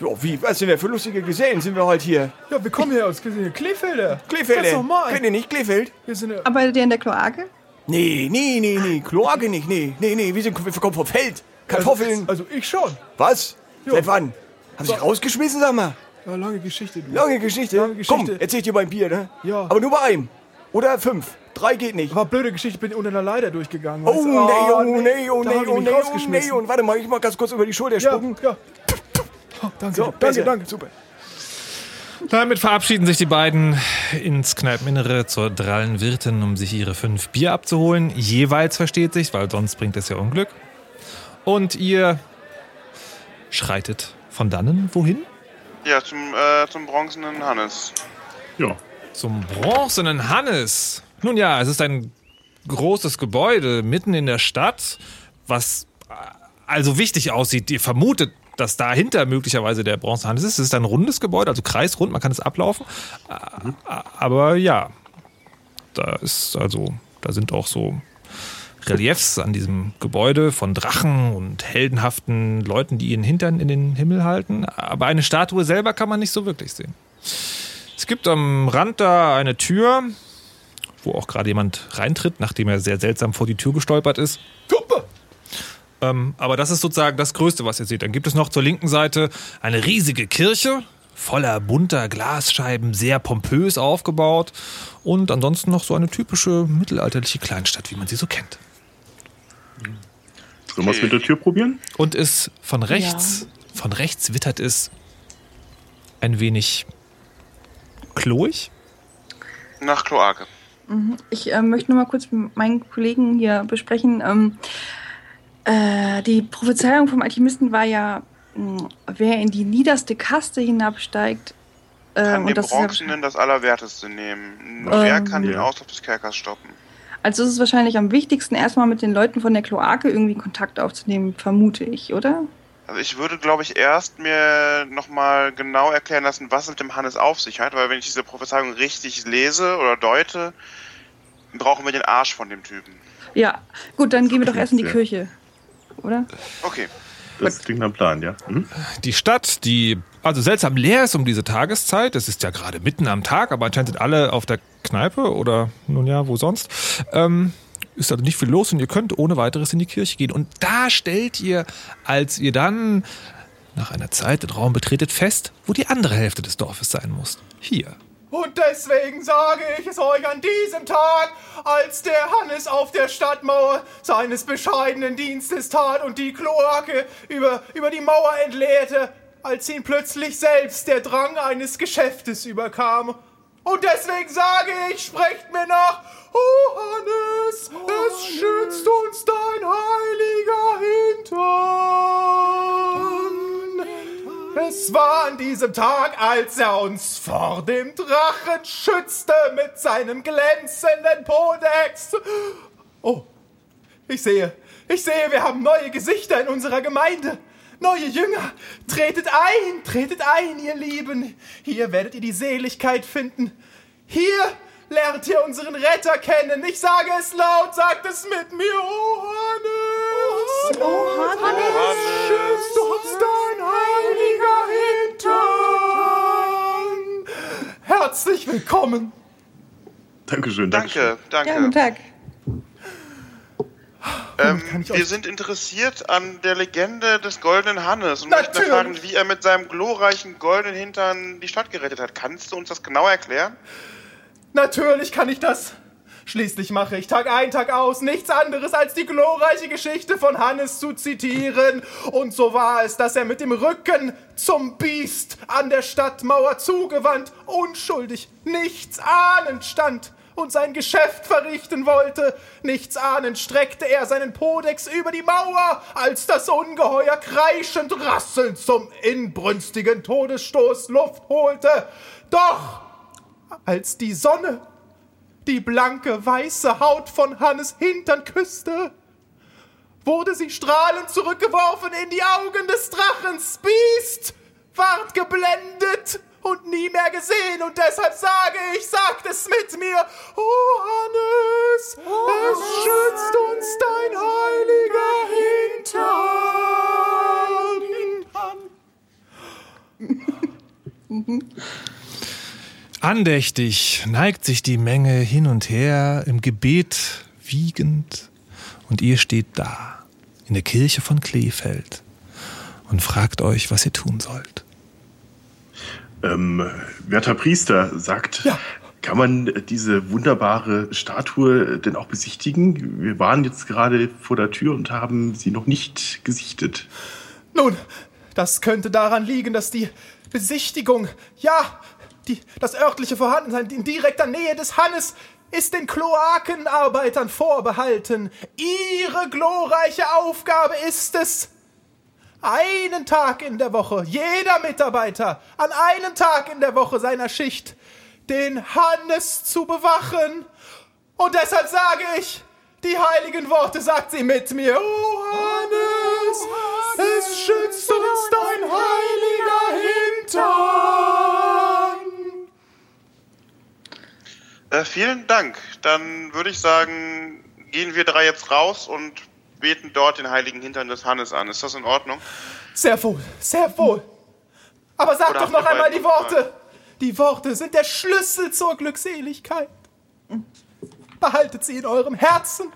Ja, wie? Was sind wir für lustige Gesellen? Sind wir halt hier? Ja, wir kommen hier aus Kleefelder. Kleefelde. Das ist normal. Kennt ihr nicht Kleefeld? Wir sind ja- Arbeitet ihr in der Kloake? Nee, nee, nee, nee. Kloake nicht. Nee, nee, nee. Wir, sind, wir kommen vom Feld. Kartoffeln. Also ich schon. Was? Seit wann? Haben Sie sich rausgeschmissen, sag mal? Ja, lange Geschichte. Du. Lange Geschichte. Lange Geschichte. Komm, erzähl ich dir beim Bier, ne? Ja. Aber nur bei einem. Oder fünf. Drei geht nicht. War blöde Geschichte, bin unter einer Leiter durchgegangen. Oh, weißt du? nee, Ah, oh, nee, oh, da nee, haben die oh, mich nee, oh, rausgeschmissen. nee. Und warte mal, ich mal ganz kurz über die Schulter Ja, spucken. ja. Oh, danke, So, danke, danke. Super. Damit verabschieden sich die beiden ins Kneipeninnere zur drallen Wirtin, um sich ihre fünf Bier abzuholen. Jeweils versteht sich, weil sonst bringt es ja Unglück. Und ihr schreitet von dannen wohin? Ja, zum, äh, zum bronzenen Hannes. Ja. Zum bronzenen Hannes. Nun ja, es ist ein großes Gebäude mitten in der Stadt, was äh, also wichtig aussieht. Ihr vermutet, dass dahinter möglicherweise der bronzene Hannes ist. Es ist ein rundes Gebäude, also kreisrund, man kann es ablaufen. Äh, Aber ja, da ist also, da sind auch so Reliefs an diesem Gebäude von Drachen und heldenhaften Leuten, die ihren Hintern in den Himmel halten. Aber eine Statue selber kann man nicht so wirklich sehen. Es gibt am Rand da eine Tür, wo auch gerade jemand reintritt, nachdem er sehr seltsam vor die Tür gestolpert ist. Ähm, aber das ist sozusagen das Größte, was ihr seht. Dann gibt es noch zur linken Seite eine riesige Kirche, voller bunter Glasscheiben, sehr pompös aufgebaut und ansonsten noch so eine typische mittelalterliche Kleinstadt, wie man sie so kennt. Sollen wir es mit der Tür probieren? Und es von rechts, von rechts wittert es ein wenig kloig. Nach Kloake. Mhm. Ich äh, möchte noch mal kurz mit meinen Kollegen hier besprechen. Ähm, äh, die Prophezeiung vom Alchemisten war ja, mh, wer in die niederste Kaste hinabsteigt. Äh, Kann und den das Bronzenen das Allerwerteste nehmen. Nur Ähm, wer kann den ja. Auslauf des Kerkers stoppen? also ist es wahrscheinlich am wichtigsten, erstmal mit den Leuten von der Kloake irgendwie Kontakt aufzunehmen, vermute ich, oder? Also ich würde, glaube ich, erst mir nochmal genau erklären lassen, was es mit dem Hannes auf sich hat, weil wenn ich diese Prophezeiung richtig lese oder deute, brauchen wir den Arsch von dem Typen. Ja, gut, dann gehen wir doch erst in die Ja. Kirche, oder? Okay. Das klingt nach Plan, ja. Mhm. Die Stadt, die also seltsam leer ist um diese Tageszeit. Es ist ja gerade mitten am Tag, aber anscheinend sind alle auf der Kneipe oder nun ja, wo sonst. Ähm, ist also nicht viel los und ihr könnt ohne weiteres in die Kirche gehen. Und da stellt ihr, als ihr dann nach einer Zeit den Raum betretet, fest, wo die andere Hälfte des Dorfes sein muss. Hier. Und deswegen sage ich es euch an diesem Tag, als der Hannes auf der Stadtmauer seines bescheidenen Dienstes tat und die Kloake über, über die Mauer entleerte, als ihn plötzlich selbst der Drang eines Geschäftes überkam. Und deswegen sage ich, sprecht mir nach, oh Hannes, es schützt uns dein heiliger Hintern. Es war an diesem Tag, als er uns vor dem Drachen schützte mit seinem glänzenden Podex. Oh, ich sehe, ich sehe, wir haben neue Gesichter in unserer Gemeinde. Neue Jünger, tretet ein, tretet ein, ihr Lieben. Hier werdet ihr die Seligkeit finden. Hier lernt ihr unseren Retter kennen. Ich sage es laut, sagt es mit mir. Oh Hannes, oh Hannes, schützt uns dein heiliger Hintern. Herzlich willkommen. Dankeschön, Danke, danke. Ja, guten Tag. Ähm, wir sind interessiert an der Legende des goldenen Hannes und möchten Natürlich. erfahren, wie er mit seinem glorreichen goldenen Hintern die Stadt gerettet hat. Kannst du uns das genau erklären? Natürlich kann ich das. Schließlich mache ich Tag ein, Tag aus nichts anderes als die glorreiche Geschichte von Hannes zu zitieren. Und so war es, dass er mit dem Rücken zum Biest an der Stadtmauer zugewandt, unschuldig, nichts ahnend stand und sein Geschäft verrichten wollte. Nichts ahnend streckte er seinen Podex über die Mauer, als das Ungeheuer kreischend rasselnd zum inbrünstigen Todesstoß Luft holte. Doch als die Sonne die blanke weiße Haut von Hannes Hintern küsste, wurde sie strahlend zurückgeworfen in die Augen des Drachens. Biest ward geblendet und nie mehr gesehen und deshalb sage ich, sagt es mit mir, oh Hannes, es schützt uns dein heiliger Hintern. Andächtig neigt sich die Menge hin und her, im Gebet wiegend, und ihr steht da, in der Kirche von Kleefeld, und fragt euch, was ihr tun sollt. Ähm, werter Priester, sagt, kann man diese wunderbare Statue denn auch besichtigen? Wir waren jetzt gerade vor der Tür und haben sie noch nicht gesichtet. Nun, das könnte daran liegen, dass die Besichtigung, ja, die, das örtliche Vorhandensein in direkter Nähe des Hannes ist den Kloakenarbeitern vorbehalten. Ihre glorreiche Aufgabe ist es, einen Tag in der Woche, jeder Mitarbeiter, an einem Tag in der Woche seiner Schicht, den Hannes zu bewachen. Und deshalb sage ich, die heiligen Worte sagt sie mit mir. Oh Hannes, es schützt uns dein heiliger Äh, vielen Dank. Dann würde ich sagen, gehen wir drei jetzt raus und beten dort den heiligen Hintern des Hannes an. Ist das in Ordnung? Sehr wohl, sehr wohl. Aber sag Oder doch noch einmal die Worte. Die Worte sind der Schlüssel zur Glückseligkeit. Behaltet sie in eurem Herzen.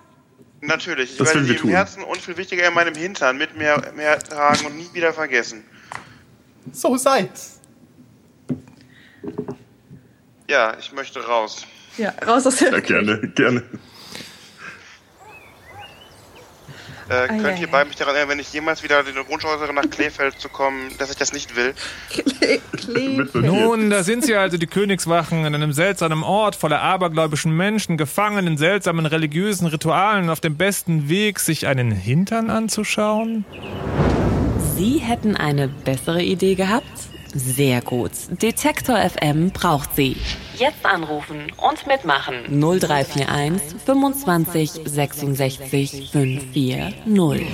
Natürlich. Ich Das werde sie im tun. Herzen und viel wichtiger in meinem Hintern mit mir, mir tragen und nie wieder vergessen. So sei's. Ja, ich möchte raus. Ja, raus aus der Ja, gerne, gerne. Äh, Ah, könnt ja, ihr ja. bei mich daran erinnern, wenn ich jemals wieder den Wunsch äußere, nach Kleefeld zu kommen, dass ich das nicht will? Nun, da sind sie also die Königswachen an einem seltsamen Ort voller abergläubischen Menschen, gefangen in seltsamen religiösen Ritualen, auf dem besten Weg, sich einen Hintern anzuschauen? Sie hätten eine bessere Idee gehabt? Sehr gut. Detektor FM braucht Sie. Jetzt anrufen und mitmachen. 0341 25 66 540.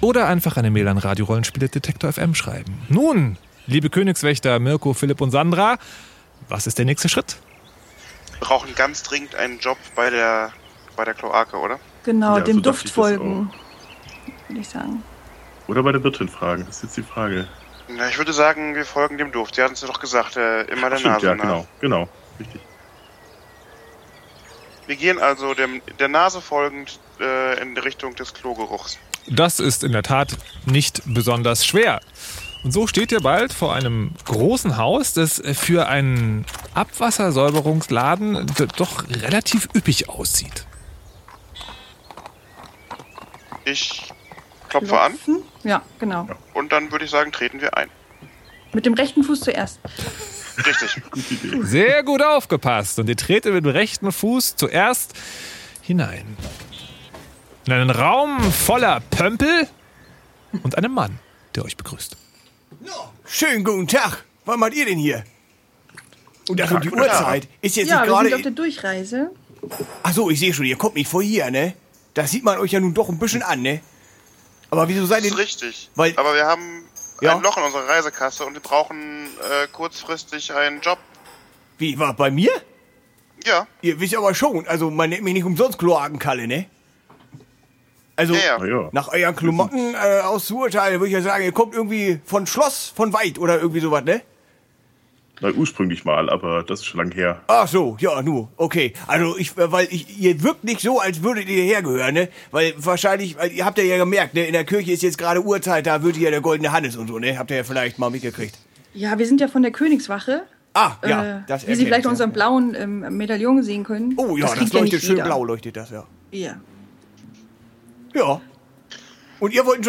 Oder einfach eine Mail an radiorollenspiele.detektor FM schreiben. Nun, liebe Königswächter Mirko, Philipp und Sandra, was ist der nächste Schritt? Wir brauchen ganz dringend einen Job bei der, bei der Kloake, oder? Genau, Ja, dem so Duft folgen. Würde ich sagen. Oder bei der Wirtin fragen, das ist jetzt die Frage. Na, ich würde sagen, wir folgen dem Duft. Sie hatten es ja doch gesagt, äh, immer der Stimmt, Nase ja, nach. genau, genau. Richtig. Wir gehen also dem, der Nase folgend äh, in Richtung des Klogeruchs. Das ist in der Tat nicht besonders schwer. Und so steht ihr bald vor einem großen Haus, das für einen Abwassersäuberungsladen doch relativ üppig aussieht. Ich klopfe an? Ja, genau. und dann würde ich sagen, treten wir ein. Mit dem rechten Fuß zuerst. Richtig. Sehr gut aufgepasst. Und ihr tretet mit dem rechten Fuß zuerst hinein. In einen Raum voller Pömpel und einem Mann, der euch begrüßt. Schönen guten Tag. Was macht ihr denn hier? Und das um die. Uhrzeit. Ist jetzt ja, nicht wir sind auf gerade. der Durchreise. Achso, ich sehe schon, ihr kommt nicht vor hier, ne? Das sieht man euch ja nun doch ein bisschen an, ne? Aber wieso Das seid ihr. ist richtig. Weil- Aber wir haben Ja? ein Loch in unserer Reisekasse und wir brauchen äh, kurzfristig einen Job. Wie, war bei mir? Ja. Ihr wisst aber schon, also man nennt mich nicht umsonst Kloakenkalle, ne? Also, Ja, ja. nach euren Klamotten äh, auszuurteilen, würde ich ja sagen, ihr kommt irgendwie von Schloss, von weit oder irgendwie sowas, ne? Na, ursprünglich mal, aber das ist schon lange her. Ach so, ja, nur, okay. Also ich, weil ich, ihr wirkt nicht so, als würdet ihr hergehören, ne? Weil wahrscheinlich, weil ihr habt ja gemerkt, ne? In der Kirche ist jetzt gerade Uhrzeit, da wird ja der goldene Hannes und so, ne? Habt ihr ja vielleicht mal mitgekriegt. Ja, wir sind ja von der Königswache. Ah, ja, äh, das Wie Sie vielleicht ja. unseren blauen ähm, Medaillon sehen können. Oh ja, das, ja leuchtet nicht schön jeder. blau, leuchtet das, ja. Ja. Ja. Und ihr wollt einen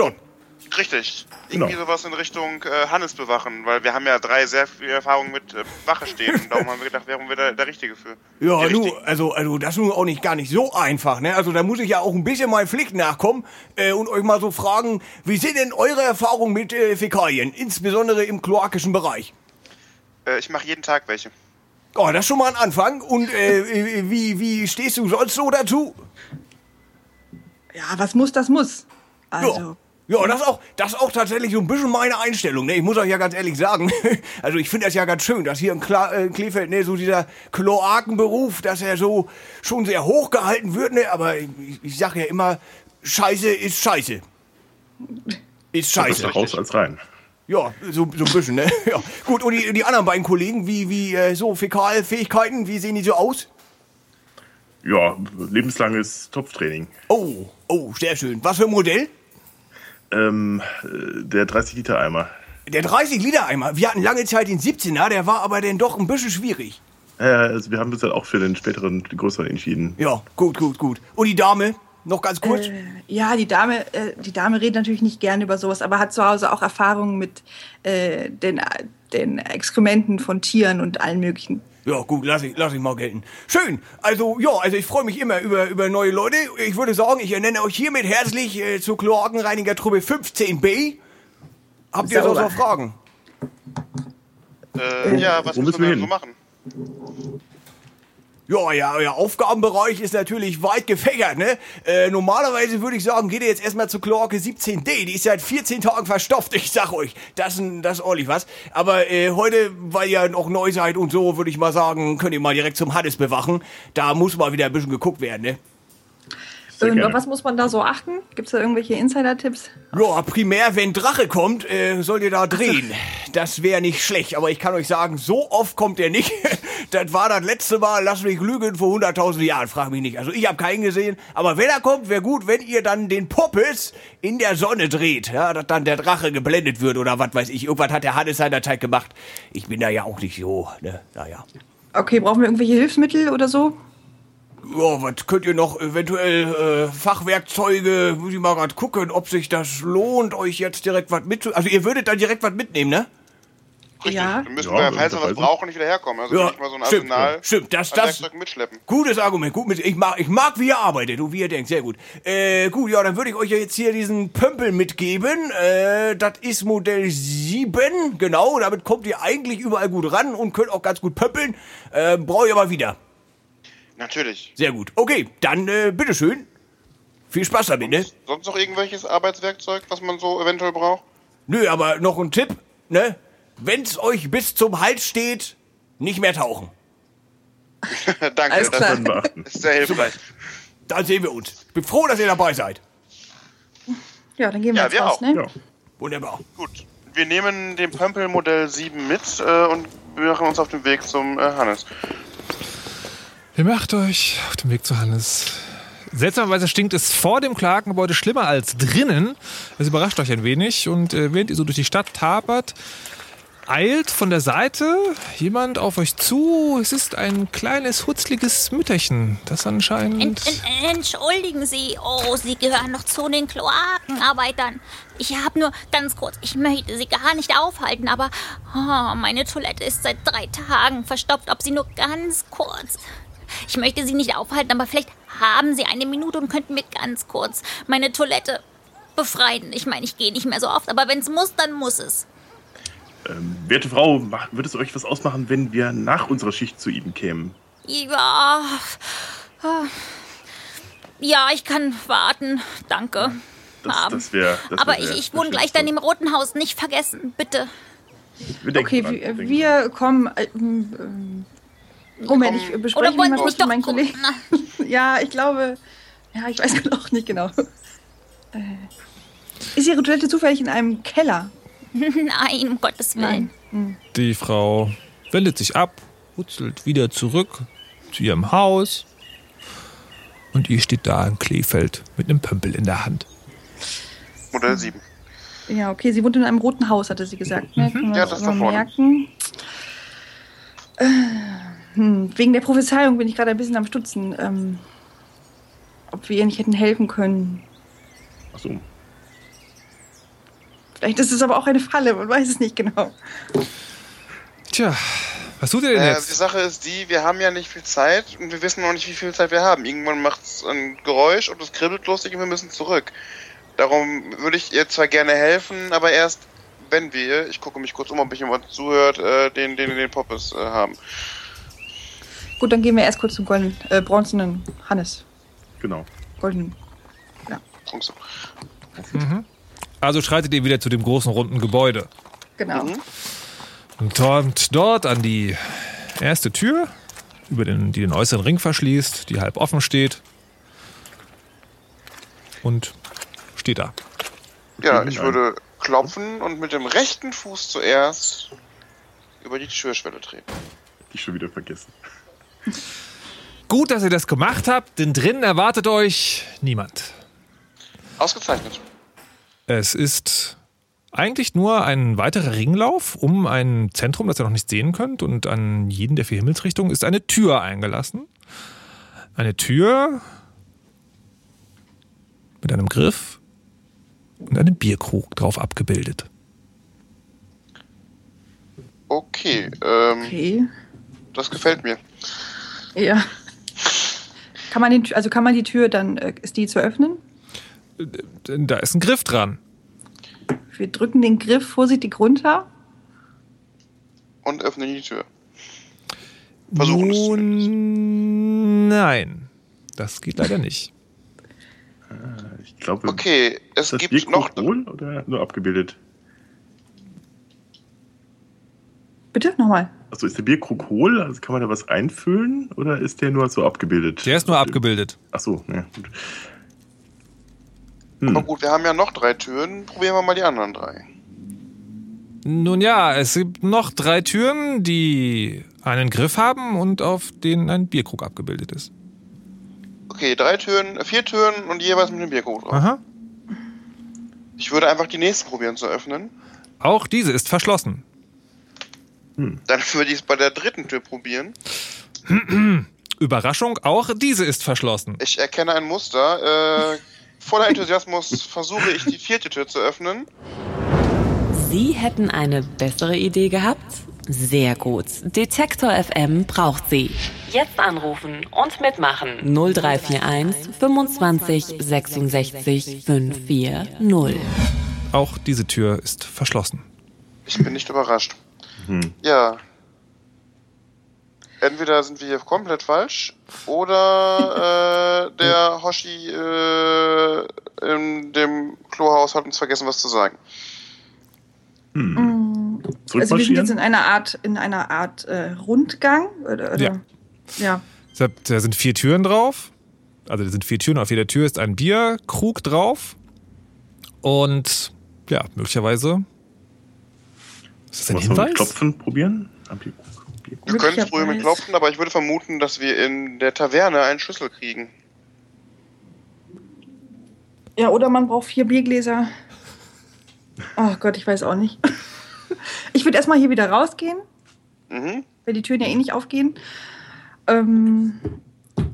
Richtig. Genau. Irgendwie sowas in Richtung äh, Hannes bewachen, weil wir haben ja drei sehr viel Erfahrung mit äh, Wache stehen. Und darum haben wir gedacht, wären wir der, der Richtige für. Ja, Richtigen. also, also das ist nun auch nicht gar nicht so einfach, ne? Also da muss ich ja auch ein bisschen meinen Pflicht nachkommen äh, und euch mal so fragen, wie sind denn eure Erfahrungen mit äh, Fäkalien, insbesondere im kloakischen Bereich? Äh, ich mache jeden Tag welche. Oh, das ist schon mal ein Anfang. Und äh, äh, wie, wie stehst du sonst so dazu? Ja, was muss, das muss. Also, Ja, ja das, ist auch, das ist auch tatsächlich so ein bisschen meine Einstellung. Ne? Ich muss euch ja ganz ehrlich sagen, also ich finde das ja ganz schön, dass hier in Kla äh, Kleefeld ne, so dieser Kloakenberuf, dass er so schon sehr hoch gehalten wird. Ne? Aber ich, ich sage ja immer, Scheiße ist Scheiße. Ist Besser Scheiße. raus als rein. Ja, so, so ein bisschen, ne? Ja. Gut, und die, die anderen beiden Kollegen, wie, wie äh, so Fäkalfähigkeiten, wie sehen die so aus? Ja, lebenslanges Topftraining. Oh, oh, sehr schön. Was für ein Modell? Ähm, äh, der 30-Liter-Eimer. Der 30-Liter-Eimer. Wir hatten lange Zeit den 17er, der war aber dann doch ein bisschen schwierig. Äh, also wir haben uns dann auch für den späteren, den größeren entschieden. Ja, gut, gut, gut. Und die Dame, noch ganz kurz? äh, ja, die Dame, äh, die Dame redet natürlich nicht gerne über sowas, aber hat zu Hause auch Erfahrungen mit äh, den, den Exkrementen von Tieren und allen möglichen. Ja, gut, lass ich, lass ich mal gelten. Schön. Also, ja, also ich freue mich immer über, über neue Leute. Ich würde sagen, ich ernenne euch hiermit herzlich äh, zur Kloakenreiniger-Truppe 15b. Habt ihr sonst noch Fragen? Äh, ja, was müssen wir wir hin? so machen? Ja, ja, euer Aufgabenbereich ist natürlich weit gefächert, ne? Äh, normalerweise würde ich sagen, geht ihr jetzt erstmal zur Kloake 17D. Die ist seit 14 Tagen verstopft, ich sag euch. Das ist, das ordentlich was. Aber äh, heute, weil ihr noch neu seid und so, würde ich mal sagen, könnt ihr mal direkt zum Hannes bewachen. Da muss mal wieder ein bisschen geguckt werden, ne? Auf was muss man da so achten? Gibt es da irgendwelche Insider-Tipps? Ja, primär, wenn Drache kommt, äh, sollt ihr da drehen. Das wäre nicht schlecht, aber ich kann euch sagen, so oft kommt er nicht. das war das letzte Mal, lass mich lügen, vor 100.000 Jahren, frag mich nicht. Also ich habe keinen gesehen, aber wenn er kommt, wäre gut, wenn ihr dann den Poppes in der Sonne dreht, ja, dass dann der Drache geblendet wird oder was weiß ich. Irgendwas hat der Hannes seinerzeit gemacht. Ich bin da ja auch nicht so, ne, naja. Okay, brauchen wir irgendwelche Hilfsmittel oder so? Ja, was könnt ihr noch eventuell äh, Fachwerkzeuge, muss ich mal grad gucken, ob sich das lohnt, euch jetzt direkt was mitzu... Also ihr würdet dann direkt was mitnehmen, ne? Ja. Dann müssen wir ja, falls wir was brauchen, nicht wieder herkommen. Also Ja, nicht mal so ein stimmt, Arsenal ja, stimmt, das- das- mitschleppen. Gutes Argument, gut mit, ich mag, ich mag, wie ihr arbeitet, du, wie ihr denkt, sehr gut. Äh, gut, ja, dann würde ich euch ja jetzt hier diesen Pömpel mitgeben. Äh, das ist Modell 7, genau, damit kommt ihr eigentlich überall gut ran und könnt auch ganz gut pömpeln. Äh, brauche ich aber wieder. Natürlich. Sehr gut. Okay, dann, äh, bitteschön. Viel Spaß damit, ne? Sonst noch irgendwelches Arbeitswerkzeug, was man so eventuell braucht? Nö, aber noch ein Tipp, ne? Wenn's euch bis zum Hals steht, nicht mehr tauchen. Danke, Alles das klar. ist sehr hilfreich. Dann sehen wir uns. Bin froh, dass ihr dabei seid. Ja, dann gehen wir Ja, jetzt wir raus, auch. ne? Wunderbar. Gut. Wir nehmen den Pömpel Modell 7 mit äh, und wir machen uns auf den Weg zum äh, Hannes. Ihr macht euch auf den Weg zu Hannes. Seltsamerweise stinkt es vor dem Klagengebäude schlimmer als drinnen. Das überrascht euch ein wenig. Und äh, während ihr so durch die Stadt tapert, eilt von der Seite jemand auf euch zu. Es ist ein kleines, hutzliges Mütterchen, das anscheinend... Ent, ent, entschuldigen Sie, oh, Sie gehören noch zu den Kloakenarbeitern. Ich habe nur ganz kurz, ich möchte Sie gar nicht aufhalten, aber oh, meine Toilette ist seit drei Tagen verstopft. Ob Sie nur ganz kurz. Ich möchte Sie nicht aufhalten, aber vielleicht haben Sie eine Minute und könnten mir ganz kurz meine Toilette befreien. Ich meine, ich gehe nicht mehr so oft, aber wenn es muss, dann muss es. Ähm, werte Frau, würde es euch was ausmachen, wenn wir nach unserer Schicht zu Ihnen kämen? Ja. ah. Ja, ich kann warten. Danke. Das, das wäre. Das Aber wär ich, ich wohne gleich dann im Roten Haus. Nicht vergessen, bitte. Okay, dran, wir, wir kommen. Äh, ähm, Moment, ich bespreche Oder mal kurz mit meinen Kollegen. ja, ich glaube. Ja, ich weiß auch nicht genau. Äh, ist Ihre Toilette zufällig in einem Keller? Nein, um Gottes Willen. Hm. Die Frau wendet sich ab, hutzelt wieder zurück zu ihrem Haus. Und ihr steht da in Kleefeld mit einem Pömpel in der Hand. Modell 7. Ja, okay, sie wohnt in einem roten Haus, hatte sie gesagt. Ne? Wir Ja, das mal da vorne. merken. Äh, hm, wegen der Prophezeiung bin ich gerade ein bisschen am Stutzen. Ähm, ob wir ihr nicht hätten helfen können. Ach so. Vielleicht ist es aber auch eine Falle, man weiß es nicht genau. Tja, was tut ihr denn Äh, jetzt? die Sache ist die, wir haben ja nicht viel Zeit und wir wissen noch nicht, wie viel Zeit wir haben. Irgendwann macht es ein Geräusch und es kribbelt lustig und wir müssen zurück. Darum würde ich ihr zwar gerne helfen, aber erst wenn wir, ich gucke mich kurz um, ob mich jemand zuhört, äh, den, den, den Poppes äh, haben. Gut, dann gehen wir erst kurz zum goldenen, äh, bronzenen Hannes. Genau. Goldenen. Mhm. Also schreitet ihr wieder zu dem großen runden Gebäude. Genau. Und dort, dort an die erste Tür, über den, die den äußeren Ring verschließt, die halb offen steht. Und steht da. Ja, ich würde klopfen und mit dem rechten Fuß zuerst über die Türschwelle treten. Die schon wieder vergessen. Gut, dass ihr das gemacht habt, denn drinnen erwartet euch niemand. Ausgezeichnet. Es ist eigentlich nur ein weiterer Ringlauf um ein Zentrum, das ihr noch nicht sehen könnt. Und an jeden der vier Himmelsrichtungen ist eine Tür eingelassen. Eine Tür mit einem Griff und einem Bierkrug drauf abgebildet. Okay, ähm, Okay. das gefällt mir. Ja. Kann man den, also kann man die Tür dann, äh, ist die zu öffnen? Da ist ein Griff dran. Wir drücken den Griff vorsichtig runter. Und öffnen die Tür. Versuchen Nun, nein, das geht leider nicht. Ich glaube. Okay, es ist das gibt Bierkrug hohl oder nur abgebildet? Bitte nochmal. Achso, ist der Bierkrug hohl? Also kann man da was einfüllen oder ist der nur so abgebildet? Der ist nur abgebildet. Achso, ja, gut. Aber gut, wir haben ja noch drei Türen. Probieren wir mal die anderen drei. Nun ja, es gibt noch drei Türen, die einen Griff haben und auf denen ein Bierkrug abgebildet ist. Okay, drei Türen, äh, vier Türen und jeweils mit einem Bierkrug drauf. Aha. Ich würde einfach die nächste probieren zu öffnen. Auch diese ist verschlossen. Dann würde ich es bei der dritten Tür probieren. Überraschung, auch diese ist verschlossen. Ich erkenne ein Muster. Äh, voller Enthusiasmus versuche ich die vierte Tür zu öffnen. Sie hätten eine bessere Idee gehabt? Sehr gut. Detektor FM braucht Sie. Jetzt anrufen und mitmachen. 0341 25 66 540. Auch diese Tür ist verschlossen. Ich bin nicht überrascht. Ja. Entweder sind wir hier komplett falsch oder äh, der Hoshi äh, in dem Klohaus hat uns vergessen, was zu sagen. Mm, Also wir sind jetzt in einer Art, in einer Art äh, Rundgang. Oder, oder? Ja. Ja. Da sind vier Türen drauf. Also da sind vier Türen. Auf jeder Tür ist ein Bierkrug drauf. Und ja, möglicherweise. Ist das ein Was wir mit Hinweis? Klopfen probieren? Wir können es probieren mit Klopfen, aber ich würde vermuten, dass wir in der Taverne einen Schlüssel kriegen. Ja, oder man braucht vier Biergläser. Oh Gott, ich weiß auch nicht. Ich würde erstmal hier wieder rausgehen, Mhm. weil die Türen ja eh nicht aufgehen. Ähm,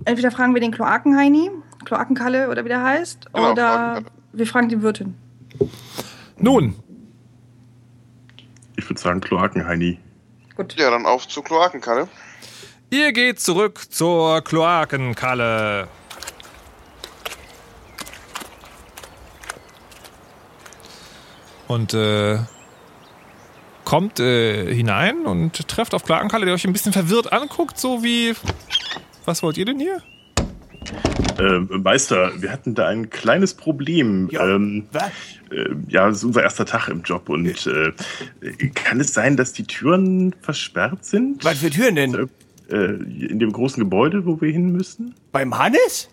entweder fragen wir den Kloakenheini, Kloakenkalle oder wie der heißt, Genau, oder wir fragen die Wirtin. Nun. Ich würde sagen Kloakenheini. Gut. Ja, dann auf zur Kloakenkalle. Ihr geht zurück zur Kloakenkalle. Und äh, kommt äh, hinein und trefft auf Kloakenkalle, der euch ein bisschen verwirrt anguckt, so wie. Was wollt ihr denn hier? Äh, Meister, wir hatten da ein kleines Problem. Ja, ähm, äh, ja, es ist unser erster Tag im Job und äh, kann es sein, dass die Türen versperrt sind? Was für Türen denn? Äh, in dem großen Gebäude, wo wir hin müssen? Beim Hannes?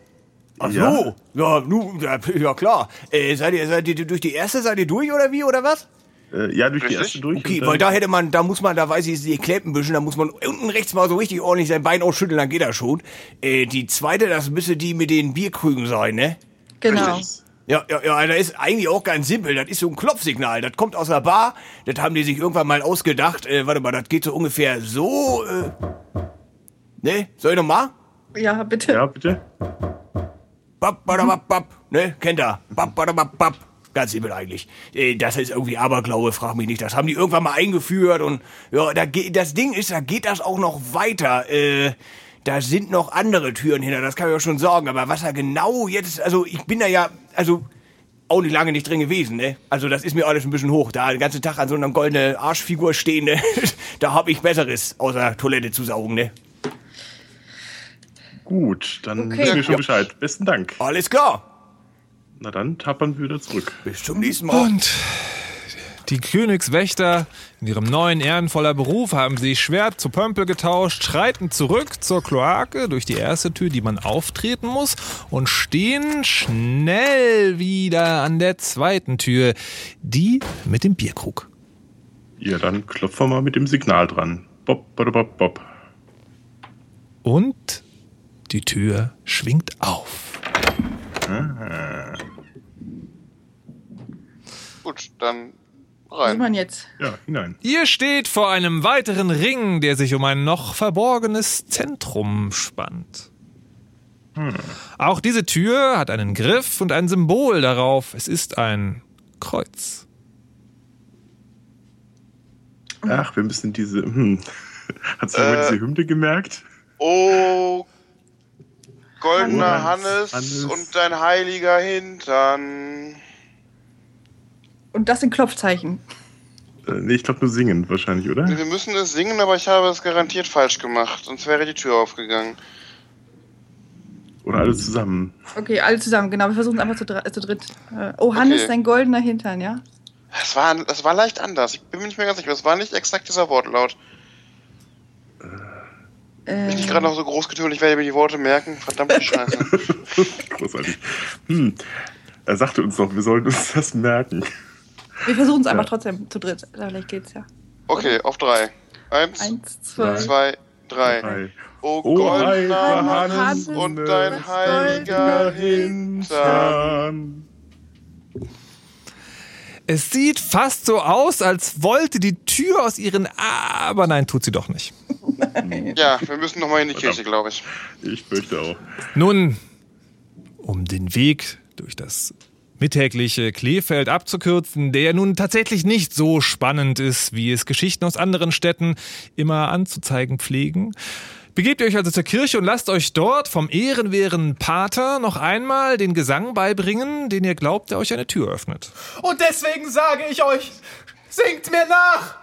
Ach Ja. so, ja, nu, ja, ja klar. Äh, seid, ihr, seid ihr durch die erste, seid ihr durch oder wie, oder was? Äh, ja, durch die erste durch. Okay, weil da hätte man, da muss man, da weiß ich, die klebt ein bisschen, da muss man unten rechts mal so richtig ordentlich sein Bein ausschütteln, dann geht das schon. Äh, die zweite, das müsste die mit den Bierkrügen sein, ne? Genau. Ja, ja, ja, das ist eigentlich auch ganz simpel. Das ist so ein Klopfsignal. Das kommt aus der Bar. Das haben die sich irgendwann mal ausgedacht. Äh, warte mal, das geht so ungefähr so. Äh, ne? Soll ich noch mal? Ja, bitte. Ja, bitte. Bap, badabap, bap. Ne? Kennt ihr? Bap, badabap, bap. Ganz simpel eigentlich. Äh, Das ist irgendwie Aberglaube, frag mich nicht. Das haben die irgendwann mal eingeführt und ja, da geht, das Ding ist, da geht das auch noch weiter. Äh, da sind noch andere Türen hinter, das kann ich ja schon sagen. Aber was da genau jetzt, also ich bin da ja, also auch nicht lange nicht drin gewesen, ne? Also das ist mir alles ein bisschen hoch. Da den ganzen Tag an so einer goldenen Arschfigur stehen, ne? da hab ich Besseres, außer Toilette zu saugen, ne? Gut, dann Okay. wissen wir schon Ja. Bescheid. Besten Dank. Alles klar. Na dann tappern wir wieder zurück. Bis zum nächsten Mal. Und die Königswächter in ihrem neuen ehrenvoller Beruf haben sich Schwert zu Pömpel getauscht, schreiten zurück zur Kloake durch die erste Tür, die man auftreten muss, und stehen schnell wieder an der zweiten Tür, die mit dem Bierkrug. Ja, dann klopfen wir mal mit dem Signal dran. Bob, bob, bob, bob. Und die Tür schwingt auf. Ah. Gut, dann rein. man jetzt? Ja, hinein. Ihr steht vor einem weiteren Ring, der sich um ein noch verborgenes Zentrum spannt. Auch diese Tür hat einen Griff und ein Symbol darauf. Es ist ein Kreuz. Ach, wir müssen diese. Hm. Hat jemand Äh. diese Hymne gemerkt? Oh, goldener Hannes, Hannes, Hannes. und dein heiliger Hintern. Und das sind Klopfzeichen. Äh, nee, ich glaube nur singen wahrscheinlich, oder? Wir müssen es singen, aber ich habe es garantiert falsch gemacht, sonst wäre die Tür aufgegangen. Oder alles zusammen. Okay, alle zusammen, genau. Wir versuchen es einfach zu, dr äh, zu dritt. Äh, oh, Hannes, Okay. dein goldener Hintern, ja? Es war, das war leicht anders. Ich bin mir nicht mehr ganz sicher. Es war nicht exakt dieser Wortlaut. Äh, Ich nicht gerade noch so groß getönt, ich werde mir die Worte merken. Verdammte Scheiße. Großartig. Hm. Er sagte uns doch, wir sollten uns das merken. Wir versuchen es einfach trotzdem zu dritt. Vielleicht geht's ja. Okay, auf drei. Eins, Eins, zwei, zwei drei. Drei. O O goldener Hannes Hannes und dein heiliger Hintern. Es sieht fast so aus, als wollte die Tür aus ihren... Aber nein, tut sie doch nicht. Ja, wir müssen nochmal in die Kirche, glaube ich. Ich fürchte auch. Nun, um den Weg durch das mittägliche Kleefeld abzukürzen, der nun tatsächlich nicht so spannend ist, wie es Geschichten aus anderen Städten immer anzuzeigen pflegen, begebt ihr euch also zur Kirche und lasst euch dort vom ehrenwerten Pater noch einmal den Gesang beibringen, den ihr glaubt, der euch eine Tür öffnet. Und deswegen sage ich euch, singt mir nach!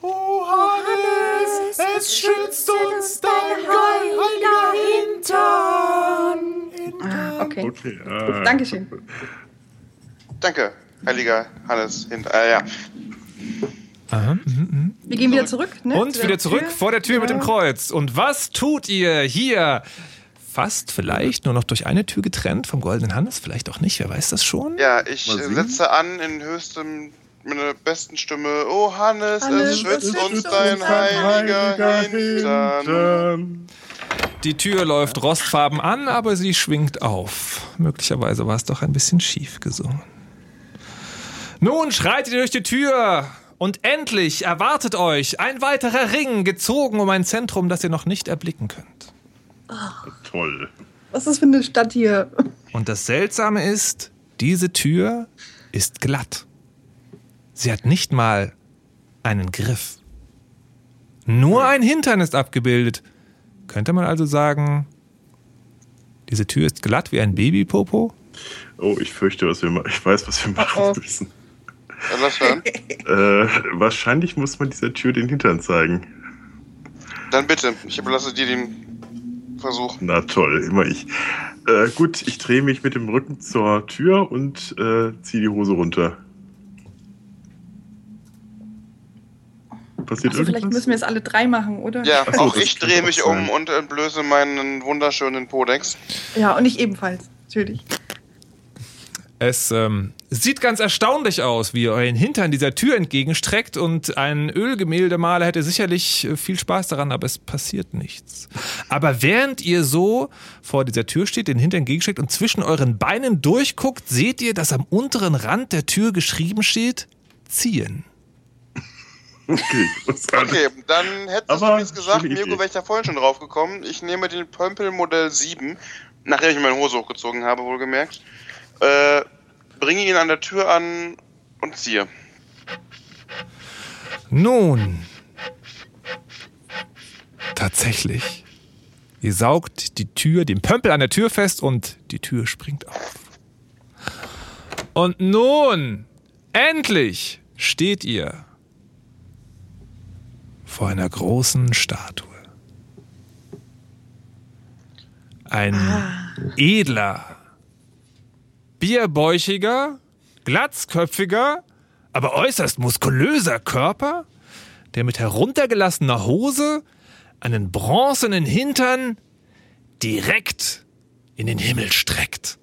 O Hannes, es schützt uns dein heiliger Hintern. Ah, okay. Okay. Äh, Dankeschön. Danke, heiliger Hannes. Hint äh, ja. Aha, mhm, mhm. Wir gehen wieder zurück, ne? Und wieder zurück Tür. vor der Tür mit dem Kreuz. Und was tut ihr hier? Fast vielleicht nur noch durch eine Tür getrennt vom goldenen Hannes, vielleicht auch nicht, wer weiß das schon? Ja, ich setze an in höchstem, meiner besten Stimme. Oh Hannes, Hannes, es schützt es uns dein dein heiliger Hintern. Hintern. Die Tür läuft rostfarben an, aber sie schwingt auf. Möglicherweise war es doch ein bisschen schief gesungen. Nun schreitet ihr durch die Tür und endlich erwartet euch ein weiterer Ring, gezogen um ein Zentrum, das ihr noch nicht erblicken könnt. Toll. Was ist das für eine Stadt hier? Und das Seltsame ist, diese Tür ist glatt. Sie hat nicht mal einen Griff. Nur ein Hintern ist abgebildet. Könnte man also sagen, diese Tür ist glatt wie ein Babypopo? Oh, ich fürchte, was wir ich weiß, was wir machen Oh. müssen. Äh, wahrscheinlich muss man dieser Tür den Hintern zeigen. Dann bitte, ich überlasse dir den Versuch. Na toll, immer ich. Äh, gut, ich drehe mich mit dem Rücken zur Tür und äh, ziehe die Hose runter. Passiert Also vielleicht irgendwas? müssen wir es alle drei machen, oder? Ja, Ach so, auch ich drehe mich sein. um und entblöße meinen wunderschönen Podex. Ja, und ich ebenfalls, natürlich. Es ähm, sieht ganz erstaunlich aus, wie ihr euren Hintern dieser Tür entgegenstreckt und ein Ölgemäldemaler hätte sicherlich äh, viel Spaß daran, aber es passiert nichts. Aber während ihr so vor dieser Tür steht, den Hintern entgegenstreckt und zwischen euren Beinen durchguckt, seht ihr, dass am unteren Rand der Tür geschrieben steht, ziehen. Okay. Okay, dann hättest Aber du jetzt gesagt, Mirko wäre ich da vorhin schon drauf gekommen. Ich nehme den Pömpel Modell 7, nachdem ich meine Hose hochgezogen habe, wohlgemerkt. Äh, bringe ihn an der Tür an und ziehe. Nun, tatsächlich. Ihr saugt die Tür, den Pömpel an der Tür fest und die Tür springt auf. Und nun, endlich, steht ihr vor einer großen Statue. Ein edler, bierbäuchiger, glatzköpfiger, aber äußerst muskulöser Körper, der mit heruntergelassener Hose einen bronzenen Hintern direkt in den Himmel streckt.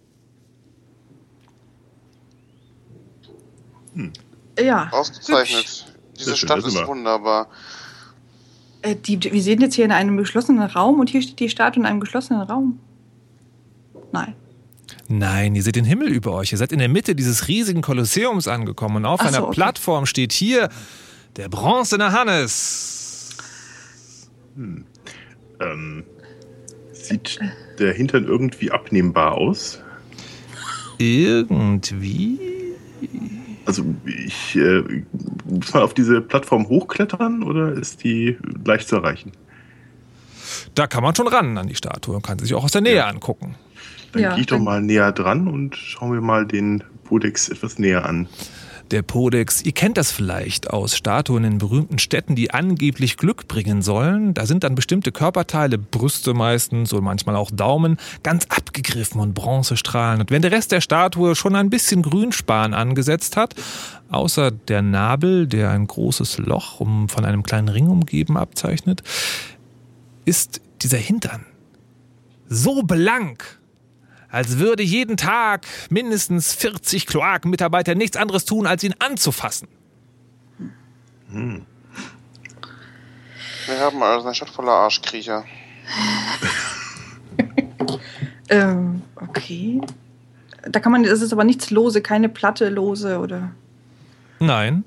Ja. Ausgezeichnet. Diese Stadt ist immer. wunderbar. Äh, die, wir sind jetzt hier in einem geschlossenen Raum und hier steht die Statue in einem geschlossenen Raum. Nein. Nein, ihr seht den Himmel über euch. Ihr seid in der Mitte dieses riesigen Kolosseums angekommen und auf Ach so, einer okay. Plattform steht hier der bronzene Hannes. Ähm, sieht der Hintern irgendwie abnehmbar aus? Irgendwie? Also ich äh, muss man auf diese Plattform hochklettern oder ist die leicht zu erreichen? Da kann man schon ran an die Statue und kann sie sich auch aus der Nähe angucken. Dann Ja, gehe ich doch mal näher dran und schauen wir mal den Podex etwas näher an. Der Podex, ihr kennt das vielleicht aus Statuen in berühmten Städten, die angeblich Glück bringen sollen. Da sind dann bestimmte Körperteile, Brüste meistens und manchmal auch Daumen, ganz abgegriffen und Bronzestrahlen. Und wenn der Rest der Statue schon ein bisschen Grünspan angesetzt hat, außer der Nabel, der ein großes Loch um, von einem kleinen Ring umgeben abzeichnet, ist dieser Hintern so blank, als würde jeden Tag mindestens 40 Kloakenmitarbeiter nichts anderes tun, als ihn anzufassen. Wir haben also eine Stadt voller Arschkriecher. Ähm, okay. Da kann man, das ist aber nichts lose, keine Platte lose oder. Nein.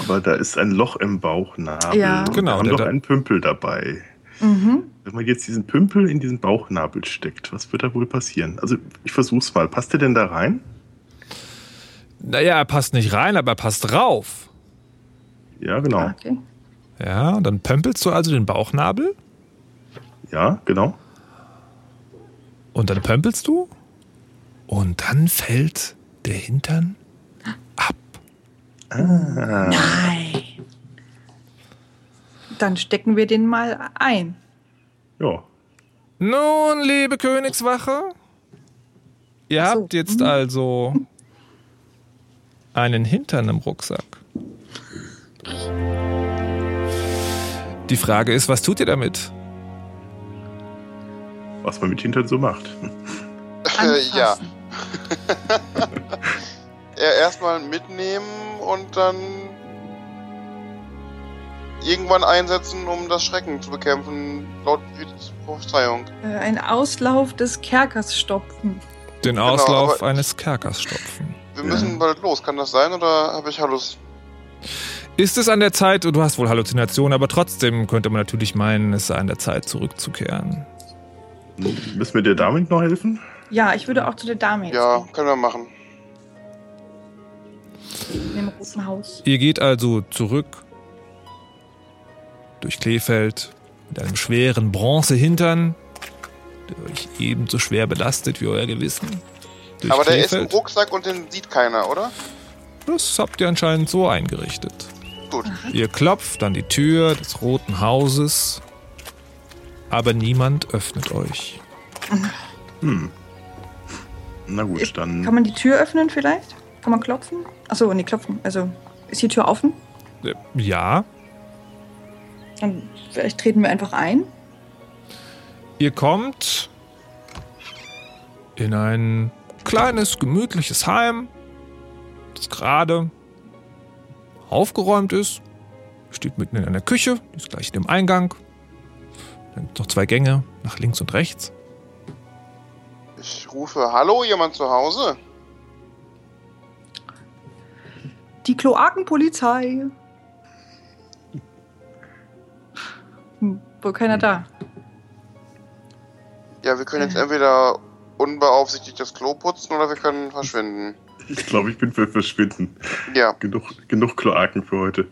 Aber da ist ein Loch im Bauchnabel. Ja. Und Genau, doch da- einen Pümpel dabei. Mhm. Wenn man jetzt diesen Pümpel in diesen Bauchnabel steckt, was wird da wohl passieren? Also, ich versuch's mal. Passt der denn da rein? Naja, er passt nicht rein, aber er passt drauf. Ja, genau. Okay. Ja, dann pömpelst du also den Bauchnabel Ja, genau. und dann pömpelst du und dann fällt der Hintern Ah. Nein. Dann stecken wir den mal ein. Ja. Nun, liebe Königswache, ihr habt jetzt also einen Hintern im Rucksack. Die Frage ist, was tut ihr damit? Was man mit Hintern so macht. Äh, ja. ja. Erstmal mitnehmen und dann irgendwann einsetzen, um das Schrecken zu bekämpfen, laut Prophezeiung. Äh, ein Auslauf des Kerkers stopfen. Den Genau, Auslauf eines Kerkers stopfen. Wir müssen bald los, kann das sein oder habe ich Hallus? Ist es an der Zeit, du hast wohl Halluzinationen, aber trotzdem könnte man natürlich meinen, es sei an der Zeit zurückzukehren. Müssen wir der damit noch helfen? Ja, ich würde auch zu der Dame jetzt Ja, können wir machen. gehen, in dem roten Haus. Ihr geht also zurück durch Kleefeld mit einem schweren Bronzehintern, der euch ebenso schwer belastet wie euer Gewissen. Durch Aber der ist im. Rucksack und den sieht keiner, oder? Das habt ihr anscheinend so eingerichtet. Gut. Ihr klopft an die Tür des Roten Hauses, aber niemand öffnet euch. Hm. Na gut, dann. Kann man die Tür öffnen vielleicht? Kann man klopfen? Achso, nee, klopfen. Also, ist die Tür offen? Äh, Ja, Dann vielleicht treten wir einfach ein. Ihr kommt in ein kleines, gemütliches Heim, das gerade aufgeräumt ist. Steht mitten in einer Küche, die ist gleich in dem Eingang. Dann gibt es noch zwei Gänge nach links und rechts. Ich rufe, hallo, jemand zu Hause? Die Kloakenpolizei. Wohl keiner da. Ja, wir können jetzt entweder unbeaufsichtigt das Klo putzen oder wir können verschwinden. Ich glaube, ich bin für Verschwinden. Ja. Genug, genug Kloaken für heute.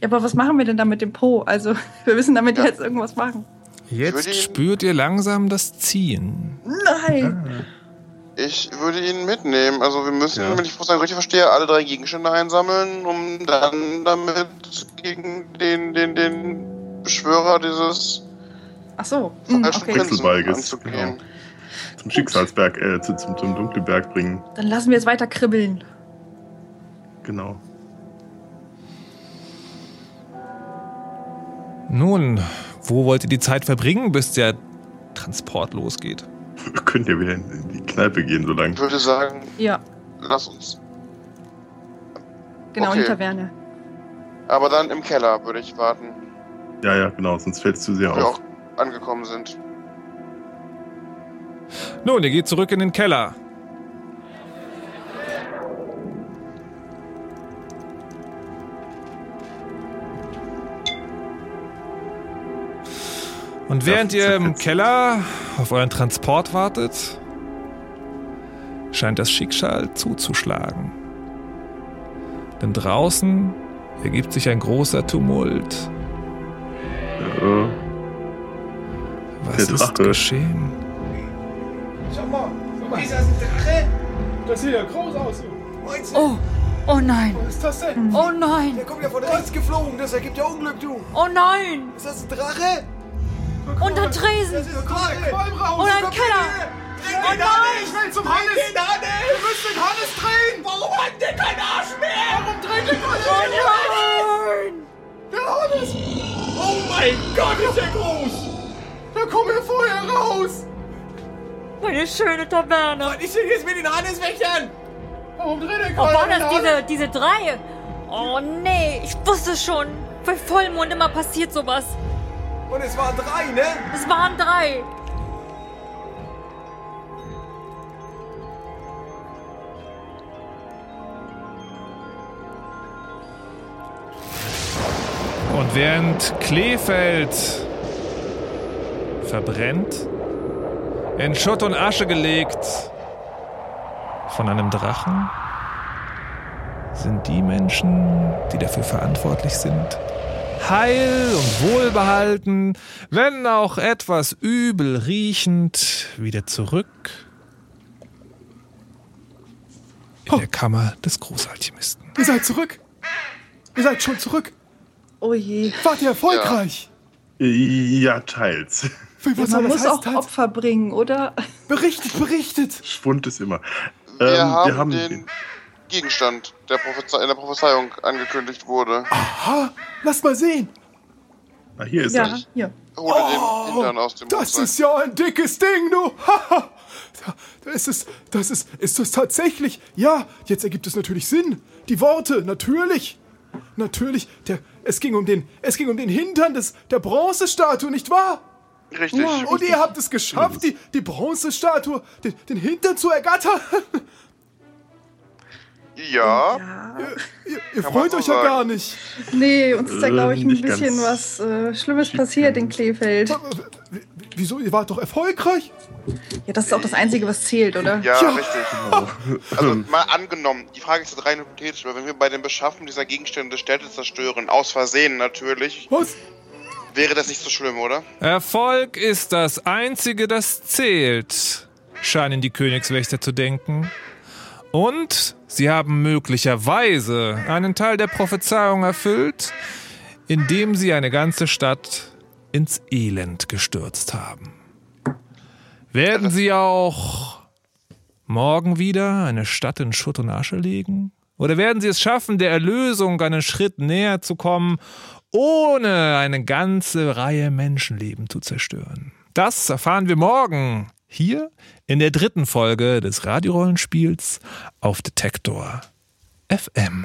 Ja, aber was machen wir denn da mit dem Po? Also, wir müssen damit jetzt irgendwas machen. Jetzt spürt ihr langsam das Ziehen. Nein! Ich würde ihn mitnehmen. Also wir müssen, wenn ich Fußball richtig verstehe, alle drei Gegenstände einsammeln, um dann damit gegen den, den, den Beschwörer dieses Ach so. hm, falschen okay. Prinzen Wechselbalges. anzugehen. Zum Schicksalsberg, äh, zu, zum, zum dunklen Berg bringen. Dann lassen wir es weiter kribbeln. Genau. Nun, wo wollt ihr die Zeit verbringen, bis der Transport losgeht? Wir können ja wieder in die Kneipe gehen, so lange. Ich würde sagen, Ja, lass uns. genau, in die Okay. Taverne. Aber dann im Keller würde ich warten, Ja, ja, genau, sonst fällt es zu sehr wo wir auf. auch angekommen sind. Nun, ihr geht zurück in den Keller. Und während ihr im Keller auf euren Transport wartet, scheint das Schicksal zuzuschlagen. Denn draußen ergibt sich ein großer Tumult. Äh, Was der ist Drache. geschehen? Schau mal, ist das ein Drache? Das sieht ja groß aus. Oh, oh nein. Was ist das denn? Oh nein. Der kommt ja von rechts geflogen, das ergibt ja Unglück, du. Oh nein. Ist das ein Drache? Unter Tresen. Das ist ein Drache. Und ein Keller. Oh nein. Schnell zum Hannes. den Hannes. Wir müssen den Hannes drehen. Warum hat der keinen Arsch mehr? Warum dreht den Hannes? Oh nein. Der Hannes. Oh mein Gott, ist der groß. Da kommen wir vorher raus. Meine schöne Taverne. Was ist denn jetzt mit den Hanneswächtern? Warum dreht der Oh, keiner waren den das diese, diese drei? Oh nee, ich wusste schon. Bei Vollmond immer passiert sowas. Und es waren drei, ne? Es waren drei. Während Kleefeld verbrennt, in Schutt und Asche gelegt von einem Drachen, sind die Menschen, die dafür verantwortlich sind, heil und wohlbehalten, wenn auch etwas übel riechend, wieder zurück in der Kammer des Großalchemisten. Ihr seid zurück. Ihr seid schon zurück. Oh je. Wart ihr erfolgreich? Ja, teils. Wie, was Ja, man muss auch Opfer bringen, oder? Berichtet, berichtet. Schwund ist immer. Wir, Ähm, haben wir haben den Gegenstand, der Propheze in der Prophezeiung angekündigt wurde. Aha, lass mal sehen. Ah, hier ist ja, er. hier. Hole den Hintern aus dem Oh, Das Rucksack. ist ja ein dickes Ding, du. Haha. Da- Das ist, das ist, ist das tatsächlich? Ja, jetzt ergibt es natürlich Sinn. Die Worte, natürlich. Natürlich, der, es ging um den, es ging um den Hintern des, der Bronzestatue, nicht wahr? Richtig. Und ihr habt es geschafft, die, die Bronzestatue, den, den Hintern zu ergattern. Ja. Ihr, ihr man freut euch ja sagen. gar nicht. Nee, uns ist da, glaube ich, ein nicht bisschen was äh, Schlimmes passiert in Kleefeld. Wieso? Ihr wart doch erfolgreich. Ja, das ist auch das Einzige, was zählt, oder? Ja, Ja. richtig. Also mal angenommen, die Frage ist jetzt rein hypothetisch, weil wenn wir bei dem Beschaffen dieser Gegenstände Städte zerstören, aus Versehen natürlich, Was? wäre das nicht so schlimm, oder? Erfolg ist das Einzige, das zählt, scheinen die Königswächter zu denken. Und sie haben möglicherweise einen Teil der Prophezeiung erfüllt, indem sie eine ganze Stadt ins Elend gestürzt haben. Werden sie auch morgen wieder eine Stadt in Schutt und Asche legen? Oder werden sie es schaffen, der Erlösung einen Schritt näher zu kommen, ohne eine ganze Reihe Menschenleben zu zerstören? Das erfahren wir morgen hier in der dritten Folge des Radiorollenspiels auf Detektor FM.